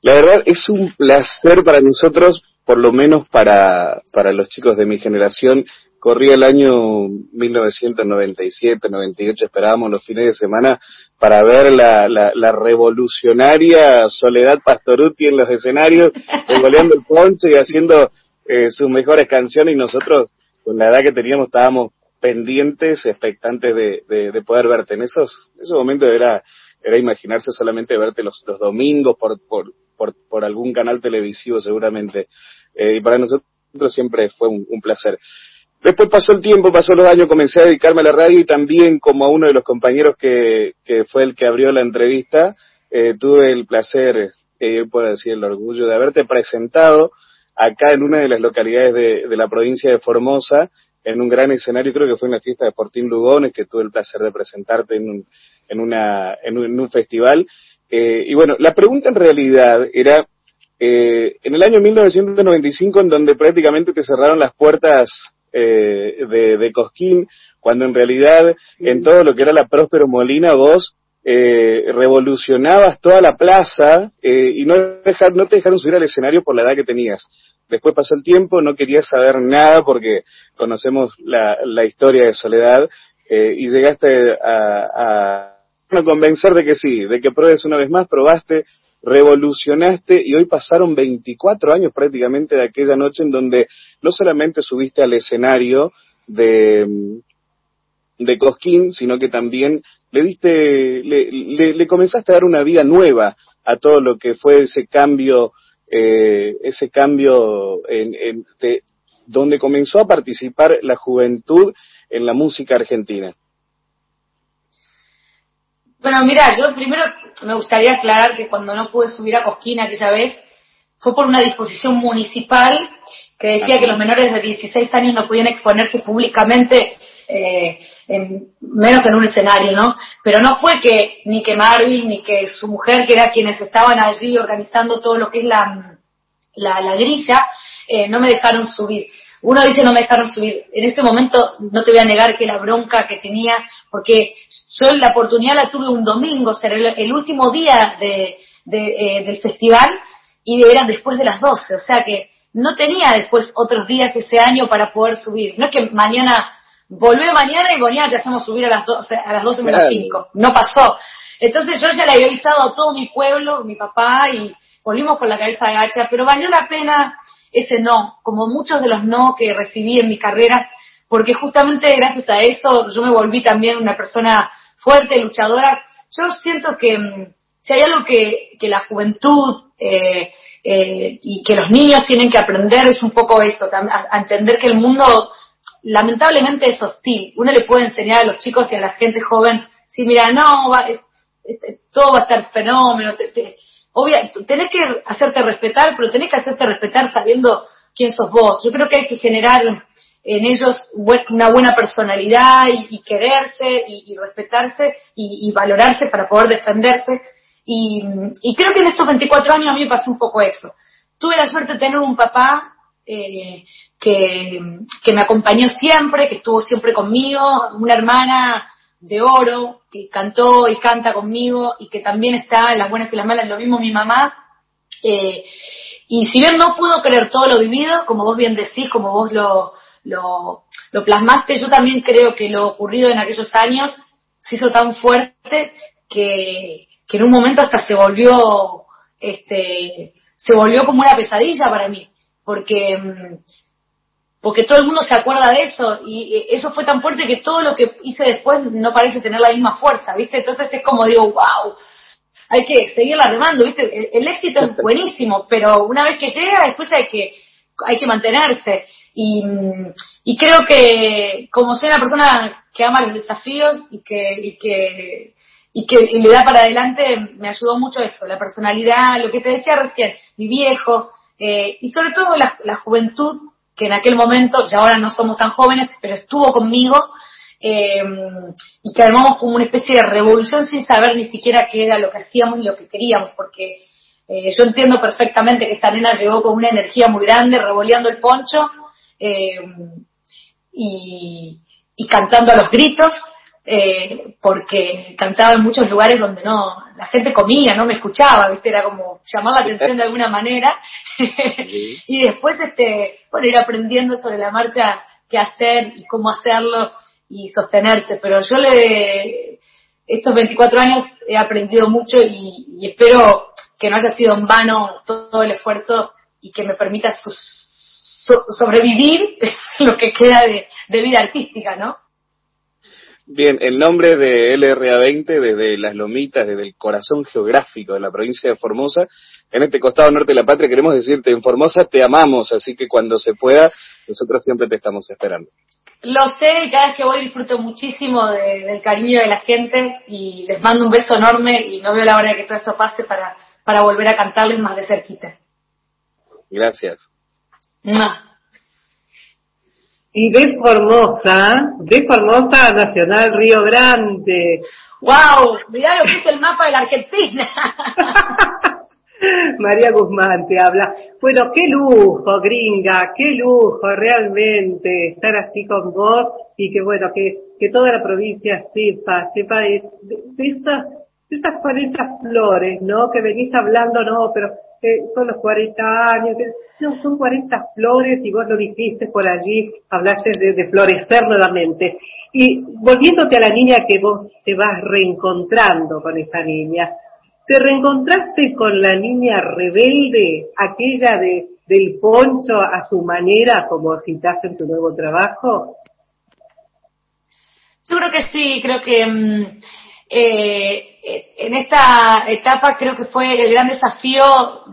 La verdad es un placer para nosotros, por lo menos para, para los chicos de mi generación. Corría el año 1997, 98, esperábamos los fines de semana para ver la, la, revolucionaria Soledad Pastoruti en los escenarios, [laughs] goleando el poncho y haciendo eh, sus mejores canciones y nosotros con la edad que teníamos estábamos pendientes, expectantes de, de, poder verte. En esos, esos momentos era, era imaginarse solamente verte los, domingos por, por, por, por algún canal televisivo seguramente. Eh, y para nosotros siempre fue un, placer. Después pasó el tiempo, pasó los años, comencé a dedicarme a la radio y también como a uno de los compañeros que, que fue el que abrió la entrevista, eh, tuve el placer, eh, puedo decir el orgullo de haberte presentado acá en una de las localidades de, de, la provincia de Formosa, en un gran escenario, creo que fue en la fiesta de Portín Lugones, que tuve el placer de presentarte en un, en una, en un, festival. Eh, y bueno, la pregunta en realidad era, eh, en el año 1995, en donde prácticamente te cerraron las puertas eh, de, de, Cosquín, cuando en realidad en todo lo que era la Próspero Molina vos eh, revolucionabas toda la plaza eh, y no, dejar, no te dejaron subir al escenario por la edad que tenías. Después pasó el tiempo, no querías saber nada porque conocemos la, historia de Soledad eh, y llegaste a, a, convencer de que sí, de que pruebes una vez más, probaste, revolucionaste y hoy pasaron 24 años prácticamente de aquella noche en donde no solamente subiste al escenario de, de Cosquín, sino que también le diste, le, le, comenzaste a dar una vida nueva a todo lo que fue ese cambio, eh, ese cambio en, en de, donde comenzó a participar la juventud en la música argentina. Bueno, mira, yo primero me gustaría aclarar que cuando no pude subir a Cosquín aquella vez fue por una disposición municipal que decía que los menores de 16 años no podían exponerse públicamente eh, en, menos en un escenario, ¿no? Pero no fue que ni que Marvin ni que su mujer, que era quienes estaban allí organizando todo lo que es la, la, grilla, eh, no me dejaron subir. Uno dice no me dejaron subir. En este momento no te voy a negar que la bronca que tenía, porque yo la oportunidad la tuve un domingo, ser el, último día de, eh, del festival y eran después de las 12, o sea que no tenía después otros días ese año para poder subir. No es que mañana volvé mañana y mañana te hacemos subir a las 12, a las 12 menos 5. No pasó. Entonces yo ya le había avisado a todo mi pueblo, mi papá, y volvimos con la cabeza agacha, pero valió la pena ese no, como muchos de los no que recibí en mi carrera, porque justamente gracias a eso yo me volví también una persona fuerte, luchadora. Yo siento que mm, si hay algo que, que la juventud eh, eh, y que los niños tienen que aprender es un poco eso, a entender que el mundo lamentablemente es hostil. Uno le puede enseñar a los chicos y a la gente joven, si mira, no, va, todo va a estar fenómeno, te, obvia, tenés que hacerte respetar, pero tenés que hacerte respetar sabiendo quién sos vos. Yo creo que hay que generar en ellos una buena personalidad y, quererse y, respetarse y, valorarse para poder defenderse. Y, y creo que en estos 24 años a mí me pasó un poco eso. Tuve la suerte de tener un papá eh, que, que me acompañó siempre, que estuvo siempre conmigo, una hermana de oro, que cantó y canta conmigo y que también está en las buenas y las malas, lo mismo mi mamá. Eh, y si bien no puedo creer todo lo vivido, como vos bien decís, como vos lo, lo, lo plasmaste, yo también creo que lo ocurrido en aquellos años se hizo tan fuerte que, que en un momento hasta se volvió, este, se volvió como una pesadilla para mí porque mm, porque todo el mundo se acuerda de eso y eso fue tan fuerte que todo lo que hice después no parece tener la misma fuerza, ¿viste? Entonces es como digo, wow, hay que seguirla remando, ¿viste? El, éxito es buenísimo, pero una vez que llega, después hay que hay que mantenerse y, y creo que como soy una persona que ama los desafíos y que y que y que le da para adelante, me ayudó mucho eso, la personalidad, lo que te decía recién, mi viejo, eh, y sobre todo la, juventud, que en aquel momento, ya ahora no somos tan jóvenes, pero estuvo conmigo, eh, y que armamos como una especie de revolución sin saber ni siquiera qué era lo que hacíamos y lo que queríamos, porque eh, yo entiendo perfectamente que esta nena llegó con una energía muy grande, revoleando el poncho y, y cantando a los gritos, eh, porque cantaba en muchos lugares donde no, la gente comía, no me escuchaba, ¿viste? Era como llamar la atención de alguna manera. [laughs] y después, este, bueno, ir aprendiendo sobre la marcha qué hacer y cómo hacerlo y sostenerse. Pero yo le, estos 24 años he aprendido mucho y, espero que no haya sido en vano todo el esfuerzo y que me permita sobrevivir [laughs] lo que queda de vida artística, ¿no? Bien, el nombre de LRA20 desde las lomitas, desde el corazón geográfico de la provincia de Formosa, en este costado norte de la patria, queremos decirte, en Formosa te amamos, así que cuando se pueda, nosotros siempre te estamos esperando. Lo sé y cada vez que voy disfruto muchísimo del cariño de la gente y les mando un beso enorme y no veo la hora de que todo esto pase para, para volver a cantarles más de cerquita. Gracias. Y de Formosa, de Formosa Nacional Río Grande. ¡Wow! Mirá lo que es el mapa de la Argentina. [laughs] María Guzmán te habla. Bueno, qué lujo, gringa, qué lujo realmente estar así con vos y que bueno, que, que toda la provincia sepa, sepa de, de, estas, de estas 40 flores, ¿no? Que venís hablando, no, pero eh, son los 40 años, no, son 40 flores y vos lo dijiste por allí, hablaste de, florecer nuevamente. Y volviéndote a la niña que vos te vas reencontrando con esa niña, ¿te reencontraste con la niña rebelde, aquella de, del poncho a su manera, como citaste en tu nuevo trabajo? Yo creo que sí, creo que mm, eh, en esta etapa creo que fue el gran desafío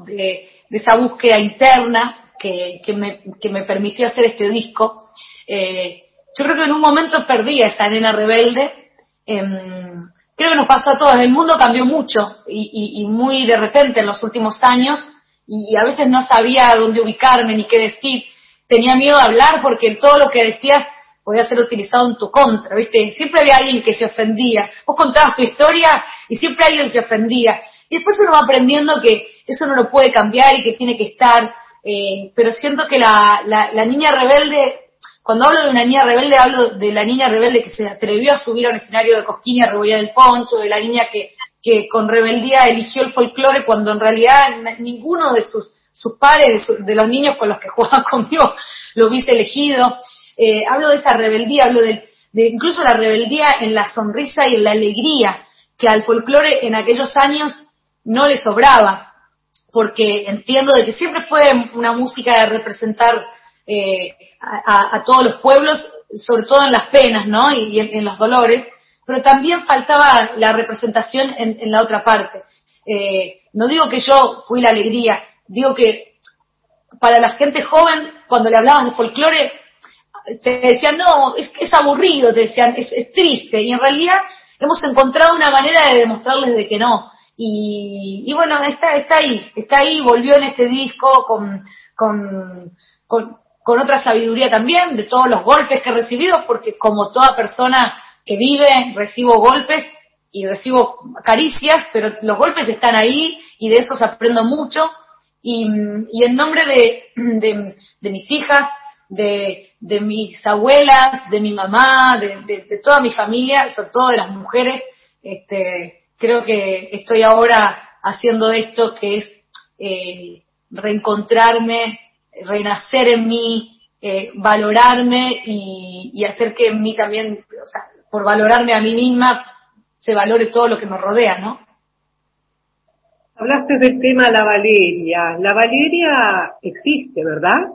de, esa búsqueda interna que, me, que, me, permitió hacer este disco. Eh, yo creo que en un momento perdí a esa nena rebelde. Em, creo que nos pasó a todos. El mundo cambió mucho y, y, muy de repente en los últimos años y, a veces no sabía dónde ubicarme ni qué decir. Tenía miedo de hablar porque todo lo que decías podía ser utilizado en tu contra, ¿viste? Siempre había alguien que se ofendía. Vos contabas tu historia y siempre alguien se ofendía. Y después uno va aprendiendo que eso no lo puede cambiar y que tiene que estar. Eh, pero siento que la, la, niña rebelde, cuando hablo de una niña rebelde, hablo de la niña rebelde que se atrevió a subir a un escenario de Cosquín y a rebollar el poncho, de la niña que, que con rebeldía eligió el folclore cuando en realidad ninguno de sus, sus pares, de, de los niños con los que jugaba [laughs] conmigo, lo hubiese elegido. Eh, hablo de esa rebeldía, hablo de, incluso la rebeldía en la sonrisa y en la alegría que al folclore en aquellos años no le sobraba, porque entiendo de que siempre fue una música de representar eh, a, todos los pueblos, sobre todo en las penas, ¿no? Y, en, los dolores, pero también faltaba la representación en, la otra parte. Eh, no digo que yo fui la alegría, digo que para la gente joven, cuando le hablaban de folclore, te decían, no, es, es aburrido, te decían, es, triste, y en realidad hemos encontrado una manera de demostrarles de que no. Y, y bueno, está, está ahí, está ahí, volvió en este disco con, con, con, otra sabiduría también, de todos los golpes que he recibido, porque como toda persona que vive, recibo golpes y recibo caricias, pero los golpes están ahí y de esos aprendo mucho. Y, y en nombre de, de mis hijas, de, de mis abuelas, de mi mamá, de, de, toda mi familia, sobre todo de las mujeres, este, creo que estoy ahora haciendo esto que es eh, reencontrarme, renacer en mí, eh, valorarme y, y, hacer que en mí también, o sea, por valorarme a mí misma, se valore todo lo que nos rodea, ¿no? Hablaste del tema la Valeria. La Valeria existe, ¿verdad?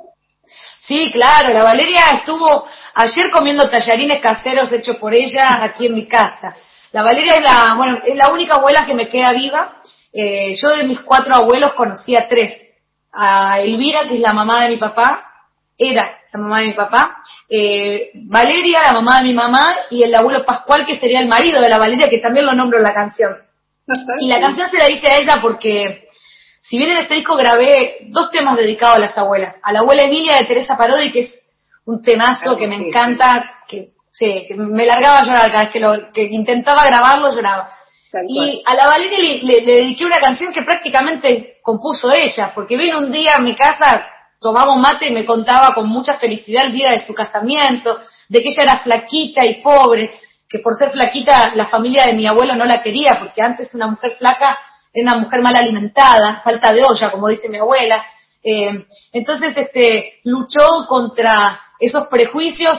Sí, claro, la Valeria estuvo ayer comiendo tallarines caseros hechos por ella aquí en mi casa. La Valeria es la, bueno, es la única abuela que me queda viva. Eh, yo de mis cuatro abuelos conocí a tres. A Elvira, que es la mamá de mi papá, era la mamá de mi papá, eh, Valeria, la mamá de mi mamá, y el abuelo Pascual, que sería el marido de la Valeria, que también lo nombro en la canción. [laughs] Y la canción se la dice a ella porque si bien en este disco grabé dos temas dedicados a las abuelas, a la abuela Emilia de Teresa Parodi, que es un temazo que me encanta, que, sí, que me largaba a llorar cada vez que, lo, que intentaba grabarlo, lloraba. Y a la Valeria le, dediqué una canción que prácticamente compuso ella, porque vino un día a mi casa, tomamos mate y me contaba con mucha felicidad el día de su casamiento, de que ella era flaquita y pobre, que por ser flaquita la familia de mi abuelo no la quería, porque antes una mujer flaca era una mujer mal alimentada, falta de olla, como dice mi abuela. Eh, entonces, este, luchó contra esos prejuicios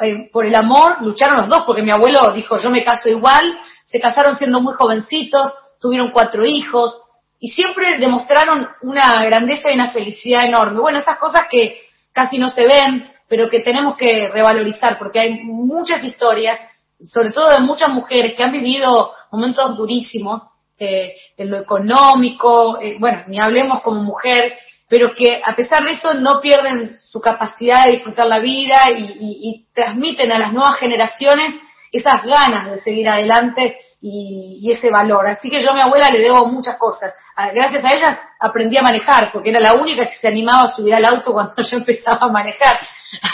eh, por el amor, lucharon los dos, porque mi abuelo dijo, yo me caso igual, se casaron siendo muy jovencitos, tuvieron cuatro hijos, y siempre demostraron una grandeza y una felicidad enorme. Bueno, esas cosas que casi no se ven, pero que tenemos que revalorizar, porque hay muchas historias sobre todo de muchas mujeres que han vivido momentos durísimos eh, en lo económico, eh, bueno, ni hablemos como mujer, pero que a pesar de eso no pierden su capacidad de disfrutar la vida y, transmiten a las nuevas generaciones esas ganas de seguir adelante y, ese valor. Así que yo a mi abuela le debo muchas cosas. Gracias a ella aprendí a manejar, porque era la única que se animaba a subir al auto cuando [laughs] yo empezaba a manejar.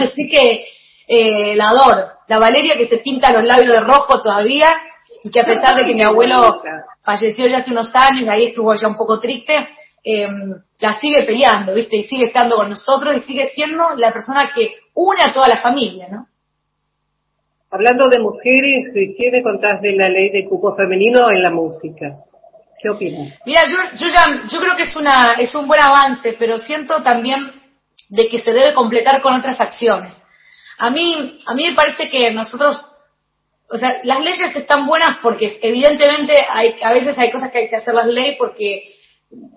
Así que eh, la adoro. La Valeria que se pinta los labios de rojo todavía y que a pesar de que mi abuelo [laughs] falleció ya hace unos años y ahí estuvo ya un poco triste, eh, la sigue peleando, ¿viste? Y sigue estando con nosotros y sigue siendo la persona que une a toda la familia, ¿no? Hablando de mujeres, ¿qué me contás de la ley de cupo femenino en la música? ¿Qué opinas? Mira, yo, yo, ya, yo creo que es, una, es un buen avance, pero siento también de que se debe completar con otras acciones. A mí, a mí me parece que nosotros, o sea, las leyes están buenas porque evidentemente hay, a veces hay cosas que hay que hacer las leyes porque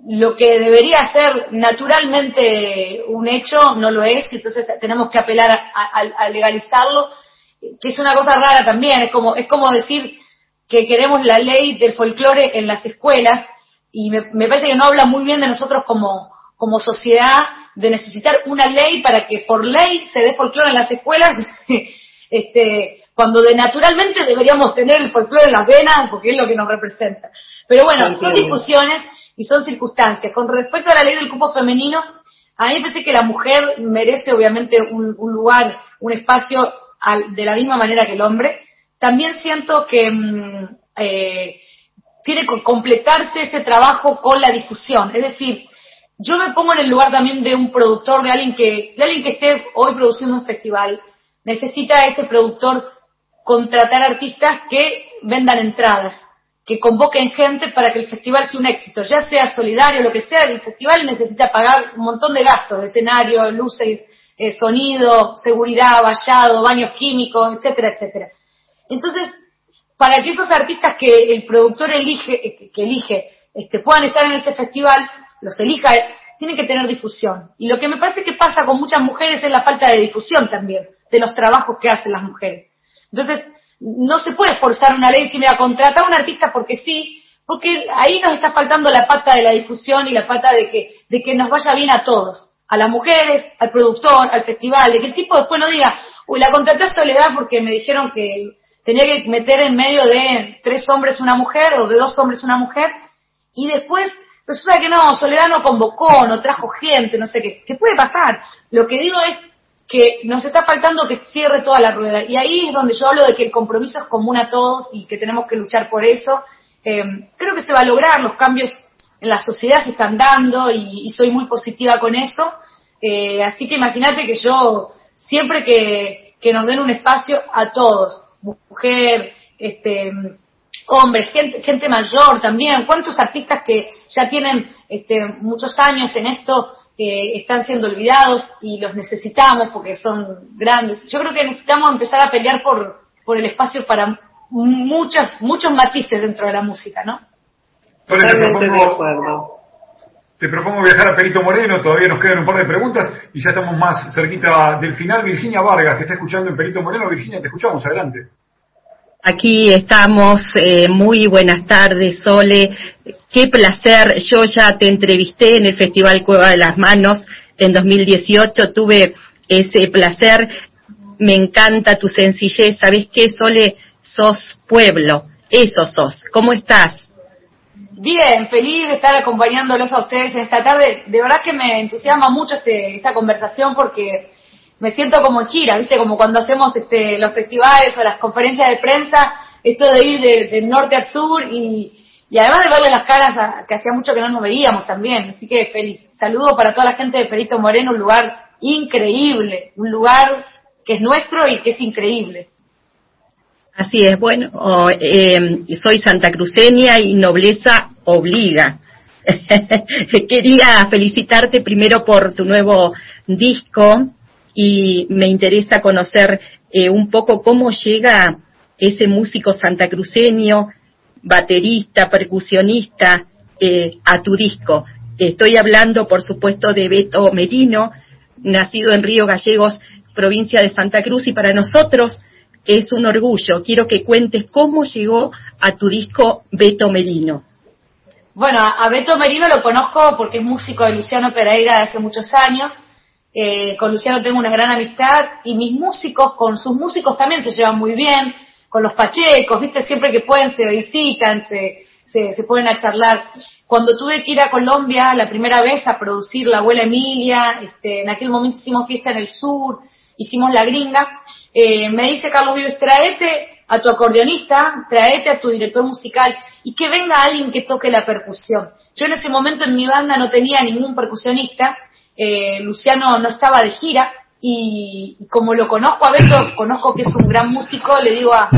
lo que debería ser naturalmente un hecho no lo es, entonces tenemos que apelar a, legalizarlo, que es una cosa rara también, es como, es como decir que queremos la ley del folclore en las escuelas y me, me parece que no habla muy bien de nosotros como, como sociedad de necesitar una ley para que por ley se dé folclore en las escuelas, [laughs] este, cuando de naturalmente deberíamos tener el folclore en las venas porque es lo que nos representa. Pero bueno, son discusiones y son circunstancias. Con respecto a la ley del cupo femenino, a mí me parece que la mujer merece obviamente un, lugar, un espacio de la misma manera que el hombre. También siento que mm, eh, tiene que completarse ese trabajo con la difusión. Es decir, yo me pongo en el lugar también de un productor, de alguien que, de alguien que esté hoy produciendo un festival. Necesita ese productor contratar artistas que vendan entradas que convoquen gente para que el festival sea un éxito, ya sea solidario, lo que sea, el festival necesita pagar un montón de gastos, escenario, luces, eh, sonido, seguridad, vallado, baños químicos, etcétera, etcétera. Entonces, para que esos artistas que el productor elige, eh, que elige, este, puedan estar en ese festival, los elija, tienen que tener difusión. Y lo que me parece que pasa con muchas mujeres es la falta de difusión también, de los trabajos que hacen las mujeres. Entonces, no se puede forzar una ley si me va a contratar a un artista porque sí, porque ahí nos está faltando la pata de la difusión y la pata de que, de que nos vaya bien a todos, a las mujeres, al productor, al festival, de que el tipo después no diga, uy, la contraté a Soledad porque me dijeron que tenía que meter en medio de tres hombres una mujer o de dos hombres una mujer, y después resulta que no, Soledad no convocó, no trajo gente, no sé qué, ¿qué puede pasar? Lo que digo es, que nos está faltando que cierre toda la rueda. Y ahí es donde yo hablo de que el compromiso es común a todos y que tenemos que luchar por eso. Eh, creo que se va a lograr, los cambios en la sociedad se están dando y, soy muy positiva con eso. Eh, así que imagínate que yo, siempre que, que nos den un espacio a todos, mujer, este, hombres, gente, gente mayor también, cuántos artistas que ya tienen este, muchos años en esto que están siendo olvidados y los necesitamos porque son grandes. Yo creo que necesitamos empezar a pelear por, por el espacio para muchos, muchos matices dentro de la música, ¿no? te propongo, te propongo viajar a Perito Moreno, todavía nos quedan un par de preguntas y ya estamos más cerquita del final. Virginia Vargas, te está escuchando en Perito Moreno. Virginia, te escuchamos, adelante. Aquí estamos, eh, muy buenas tardes, Sole. Qué placer, yo ya te entrevisté en el Festival Cueva de las Manos en 2018, tuve ese placer, me encanta tu sencillez, ¿sabes qué, Sole? Sos pueblo, eso sos. ¿Cómo estás? Bien, feliz de estar acompañándolos a ustedes en esta tarde. De verdad que me entusiasma mucho este, esta conversación porque me siento como gira, ¿viste? Como cuando hacemos este, los festivales o las conferencias de prensa, esto de ir de, norte a sur y, además de verle las caras que hacía mucho que no nos veíamos también. Así que feliz. Saludo para toda la gente de Perito Moreno, un lugar increíble, un lugar que es nuestro y que es increíble. Así es, bueno, eh, soy santacruceña y nobleza obliga. [laughs] Quería felicitarte primero por tu nuevo disco, y me interesa conocer eh, un poco cómo llega ese músico santacruceño, baterista, percusionista, eh, a tu disco. Estoy hablando, por supuesto, de Beto Merino, nacido en Río Gallegos, provincia de Santa Cruz, y para nosotros es un orgullo. Quiero que cuentes cómo llegó a tu disco Beto Merino. Bueno, a Beto Merino lo conozco porque es músico de Luciano Pereira de hace muchos años. Eh, con Luciano tengo una gran amistad y mis músicos, con sus músicos también se llevan muy bien, con los pachecos, viste, siempre que pueden se visitan, se, se, se a charlar. Cuando tuve que ir a Colombia la primera vez a producir La Abuela Emilia, este, en aquel momento hicimos fiesta en el sur, hicimos La Gringa, eh, me dice Carlos Vives, traete a tu acordeonista, traete a tu director musical y que venga alguien que toque la percusión. Yo en ese momento en mi banda no tenía ningún percusionista, eh, Luciano no estaba de gira y, como lo conozco a Beto, conozco que es un gran músico, le digo a,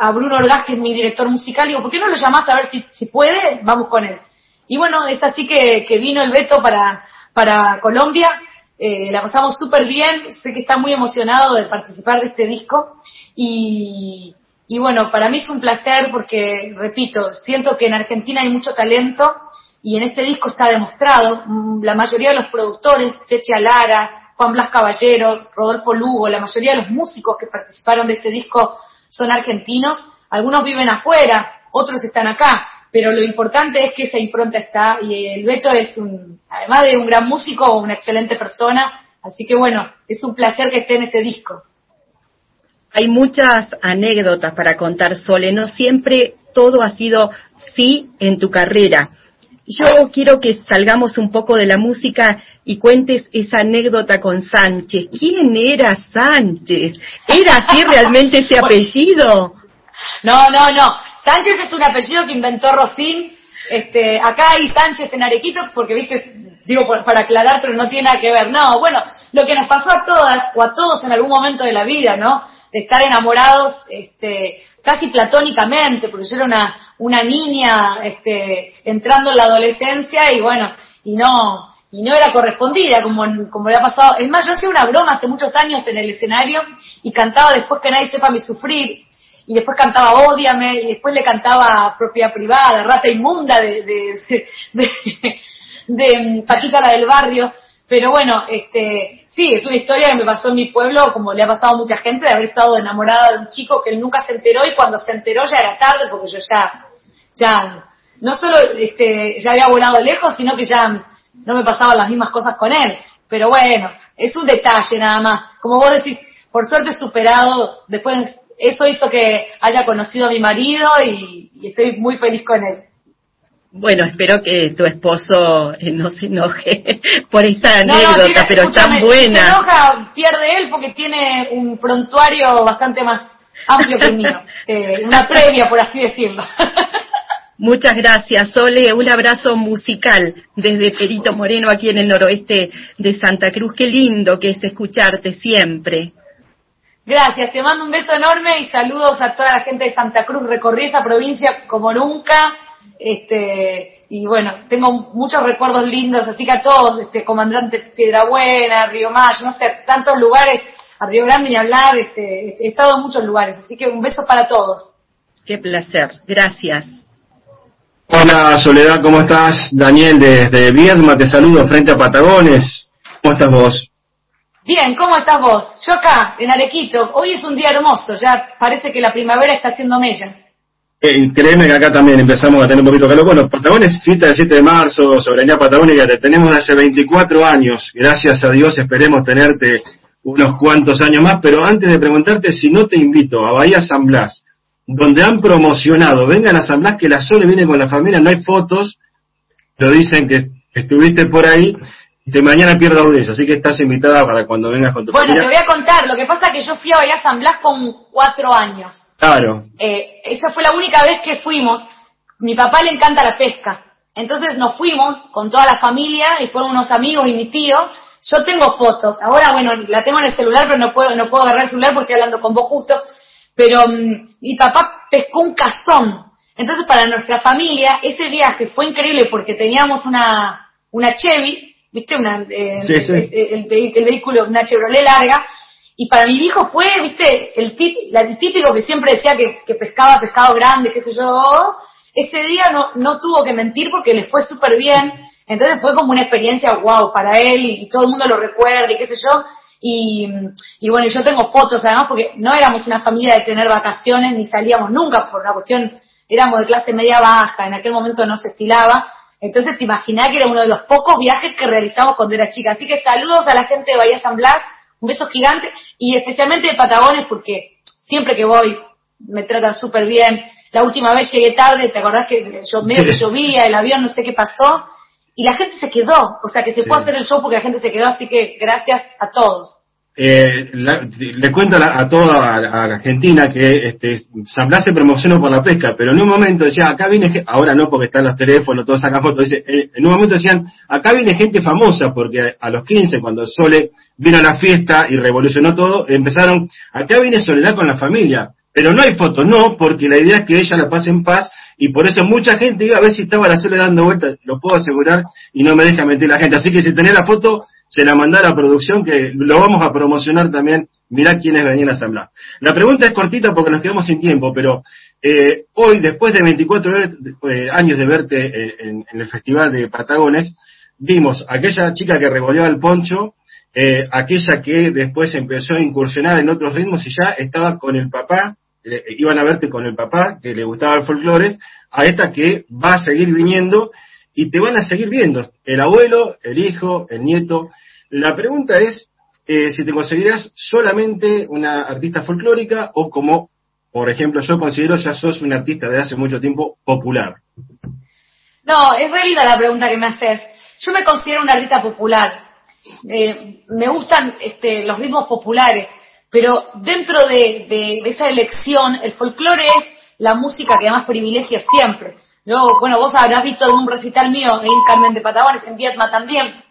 a, Bruno Orgaz, que es mi director musical, digo, ¿por qué no lo llamás a ver si, si puede? Vamos con él. Y bueno, es así que, que vino el Beto para, para Colombia eh, la pasamos súper bien, sé que está muy emocionado de participar de este disco y, y bueno, para mí es un placer porque, repito, siento que en Argentina hay mucho talento y en este disco está demostrado, mm, la mayoría de los productores, Cheche Alara, Juan Blas Caballero, Rodolfo Lugo, la mayoría de los músicos que participaron de este disco son argentinos, algunos viven afuera, otros están acá, pero lo importante es que esa impronta está y el Beto es un, además de un gran músico, una excelente persona, así que bueno, es un placer que esté en este disco. Hay muchas anécdotas para contar, Sole, no siempre todo ha sido sí en tu carrera. Yo quiero que salgamos un poco de la música y cuentes esa anécdota con Sánchez. ¿Quién era Sánchez? ¿Era así realmente ese [laughs] apellido? No, no, no. Sánchez es un apellido que inventó Rosín. Este, acá hay Sánchez en Arequito, porque viste, digo para aclarar, pero no tiene nada que ver. No, bueno, lo que nos pasó a todas o a todos en algún momento de la vida, ¿no? De estar enamorados, este, casi platónicamente, porque yo era una, una niña, este, entrando en la adolescencia y bueno, y no, y no era correspondida como, como le ha pasado. Es más, yo hacía una broma hace muchos años en el escenario y cantaba después que nadie sepa mi sufrir y después cantaba Ódiame, y después le cantaba Propiedad Privada, Rata Inmunda de, de, de, de, Paquita la del Barrio. Pero bueno, este, sí, es una historia que me pasó en mi pueblo, como le ha pasado a mucha gente, de haber estado enamorada de un chico que él nunca se enteró y cuando se enteró ya era tarde porque yo ya, ya, no solo este, ya había volado lejos, sino que ya no me pasaban las mismas cosas con él. Pero bueno, es un detalle nada más. Como vos decís, por suerte superado, después eso hizo que haya conocido a mi marido y, estoy muy feliz con él. Bueno, espero que tu esposo eh, no se enoje [laughs] por esta anécdota, pero tan buena. Si se enoja, pierde él porque tiene un prontuario bastante más amplio que el mío. [laughs] Eh, una previa, por así decirlo. [laughs] Muchas gracias, Sole. Un abrazo musical desde Perito Moreno, aquí en el noroeste de Santa Cruz. Qué lindo que es escucharte siempre. Gracias, te mando un beso enorme y saludos a toda la gente de Santa Cruz. Recorrí esa provincia como nunca, este, y bueno, tengo muchos recuerdos lindos, así que a todos, este, comandante Piedrabuena, Río Mayo, no sé, tantos lugares, a Río Grande ni hablar, este, he estado en muchos lugares, así que un beso para todos. Qué placer, gracias. Hola Soledad, ¿cómo estás? Daniel desde Viedma, te saludo frente a Patagones. ¿Cómo estás vos? Bien, ¿cómo estás vos? Yo acá, en Arequito. Hoy es un día hermoso, ya parece que la primavera está haciendo mella. Eh, créeme que acá también empezamos a tener un poquito de calor. Bueno, Patagones, fiesta del 7 de marzo, soberanía patagónica, te tenemos hace 24 años. Gracias a Dios esperemos tenerte unos cuantos años más, pero antes de preguntarte si no te invito a Bahía San Blas, donde han promocionado, vengan a San Blas que la Sole viene con la familia, no hay fotos, lo dicen que estuviste por ahí, de mañana pierdo audiencia, así que estás invitada para cuando vengas con tu Bueno, te voy a contar, lo que pasa es que yo fui a Bahía San Blas con cuatro años. Claro. Eh, esa fue la única vez que fuimos. Mi papá le encanta la pesca. Entonces nos fuimos con toda la familia y fueron unos amigos y mi tío. Yo tengo fotos. Ahora, bueno, la tengo en el celular, pero no puedo, no puedo agarrar el celular porque estoy hablando con vos justo. Pero mm, mi papá pescó un cazón. Entonces, para nuestra familia, ese viaje fue increíble porque teníamos una, una Chevy ¿viste? Una, eh, El, vehículo, una Chevrolet larga. Y para mi hijo fue, ¿viste? El, típico que siempre decía que, pescaba pescado grande, qué sé yo. Ese día no, no tuvo que mentir porque le fue súper bien. Entonces fue como una experiencia wow para él y, todo el mundo lo recuerda y qué sé yo. Y, y bueno, yo tengo fotos además porque no éramos una familia de tener vacaciones ni salíamos nunca por una cuestión, éramos de clase media baja, en aquel momento no se estilaba. Entonces te imaginás que era uno de los pocos viajes que realizamos cuando era chica. Así que saludos a la gente de Bahía San Blas, un beso gigante y especialmente de Patagones porque siempre que voy me tratan súper bien. La última vez llegué tarde, ¿te acordás que yo medio que llovía, el avión no sé qué pasó? y la gente se quedó, o sea que se puede hacer el show porque la gente se quedó, así que gracias a todos. Eh, le cuento a, toda a, Argentina que este, San Blas se promocionó por la pesca, pero en un momento decía, acá viene, ahora no porque están los teléfonos, todos sacan fotos, dice, eh, en un momento decían, acá viene gente famosa, porque a, los 15, cuando Sole vino a la fiesta y revolucionó todo, empezaron, acá viene Soledad con la familia, pero no hay fotos, no, porque la idea es que ella la pase en paz y por eso mucha gente iba a ver si estaba la Sole dando vueltas, lo puedo asegurar, y no me deja mentir la gente. Así que si tenés la foto, se la mandá a la producción, que lo vamos a promocionar también. Mirá quiénes venían a asamblar. La pregunta es cortita porque nos quedamos sin tiempo, pero eh, hoy, después de 24 eh, años de verte en, el Festival de Patagones, vimos aquella chica que regoleaba el poncho, eh, aquella que después empezó a incursionar en otros ritmos y ya estaba con el papá eh, iban a verte con el papá, que le gustaba el folclore, a esta que va a seguir viniendo y te van a seguir viendo, el abuelo, el hijo, el nieto. La pregunta es eh, si te consideras solamente una artista folclórica o como, por ejemplo, yo considero ya sos un artista de hace mucho tiempo popular. No, es realidad la pregunta que me haces. Yo me considero una artista popular. Eh, me gustan este, los ritmos populares. Pero dentro de, esa elección, el folclore es la música que además privilegio siempre. Luego, bueno, vos habrás visto algún recital mío en Carmen de Patagones, en Vietma también.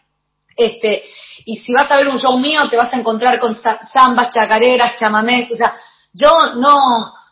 Este, y si vas a ver un show mío, te vas a encontrar con zambas, chacareras, chamamés. O sea, yo no,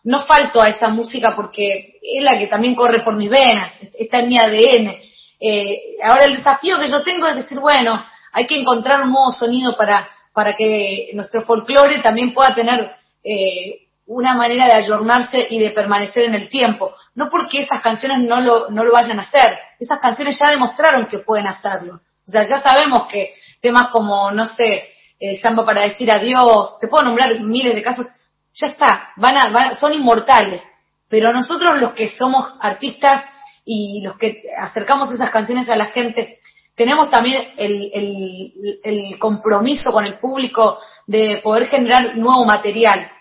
no falto a esa música porque es la que también corre por mis venas, está en mi ADN. Eh, ahora el desafío que yo tengo es decir, bueno, hay que encontrar un nuevo sonido para, para que nuestro folclore también pueda tener eh, una manera de ayornarse y de permanecer en el tiempo. No porque esas canciones no lo, no lo vayan a hacer, esas canciones ya demostraron que pueden hacerlo. O sea, ya sabemos que temas como, no sé, eh, samba para decir adiós, te puedo nombrar miles de casos, ya está, van a, son inmortales. Pero nosotros los que somos artistas y los que acercamos esas canciones a la gente, tenemos también el, compromiso con el público de poder generar nuevo material.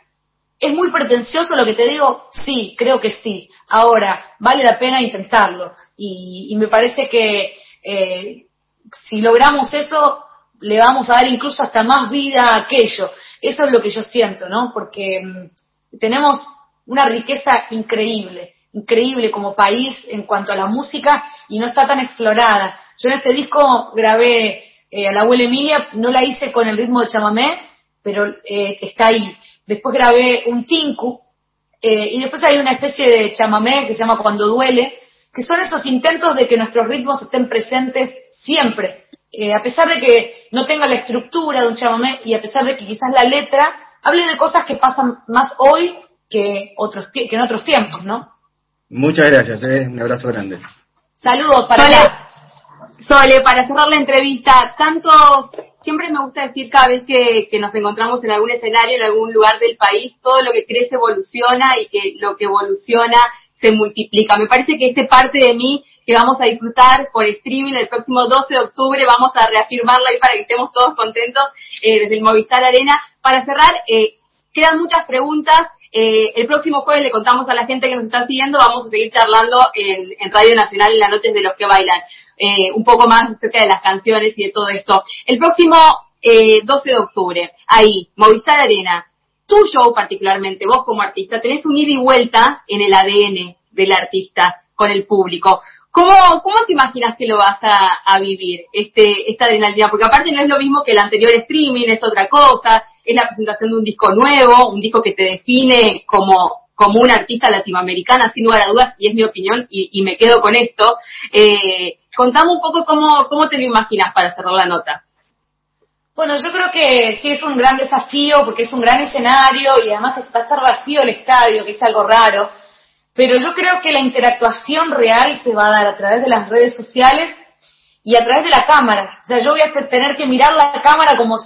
¿Es muy pretencioso lo que te digo? Sí, creo que sí. Ahora, vale la pena intentarlo. Y, me parece que eh, si logramos eso, le vamos a dar incluso hasta más vida a aquello. Eso es lo que yo siento, ¿no? Porque mm, tenemos una riqueza increíble, increíble como país en cuanto a la música y no está tan explorada. Yo en este disco grabé eh, a la abuela Emilia, no la hice con el ritmo de chamamé, pero eh, está ahí. Después grabé un tinku, eh, y después hay una especie de chamamé que se llama Cuando Duele, que son esos intentos de que nuestros ritmos estén presentes siempre. a pesar de que no tenga la estructura de un chamamé y a pesar de que quizás la letra hable de cosas que pasan más hoy que, otros, que en otros tiempos, ¿no? Muchas gracias, un abrazo grande. Saludos para Sole, para cerrar la entrevista, tanto, siempre me gusta decir cada vez que, nos encontramos en algún escenario, en algún lugar del país, todo lo que crece evoluciona y que lo que evoluciona se multiplica. Me parece que este parte de mí que vamos a disfrutar por streaming el próximo 12 de octubre, vamos a reafirmarlo ahí para que estemos todos contentos eh, desde el Movistar Arena. Para cerrar, eh, quedan muchas preguntas. Eh, el próximo jueves le contamos a la gente que nos está siguiendo, vamos a seguir charlando en, en Radio Nacional en las noches de los que bailan. Eh, un poco más acerca de las canciones y de todo esto. El próximo eh, 12 de octubre, ahí, Movistar Arena, tu show particularmente, vos como artista, tenés un ida y vuelta en el ADN del artista con el público. ¿Cómo, cómo te imaginas que lo vas a, vivir, este, esta adrenalina? Porque aparte no es lo mismo que el anterior streaming, es otra cosa, es la presentación de un disco nuevo, un disco que te define como, como una artista latinoamericana, sin lugar a dudas, y es mi opinión, y, me quedo con esto. Eh, contame un poco cómo, cómo te lo imaginas para cerrar la nota. Bueno, yo creo que sí es un gran desafío porque es un gran escenario y además va a estar vacío el estadio, que es algo raro. Pero yo creo que la interactuación real se va a dar a través de las redes sociales y a través de la cámara. O sea, yo voy a tener que mirar la cámara como,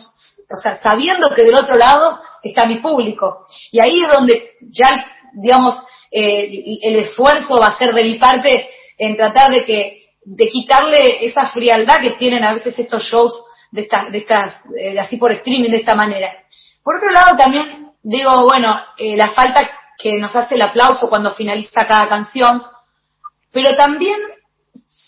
o sea, sabiendo que del otro lado está mi público. Y ahí es donde ya, digamos, eh, el esfuerzo va a ser de mi parte en tratar de que de quitarle esa frialdad que tienen a veces estos shows de, estas de estas, eh, así por streaming de esta manera. Por otro lado también digo, bueno, eh, la falta que nos hace el aplauso cuando finaliza cada canción, pero también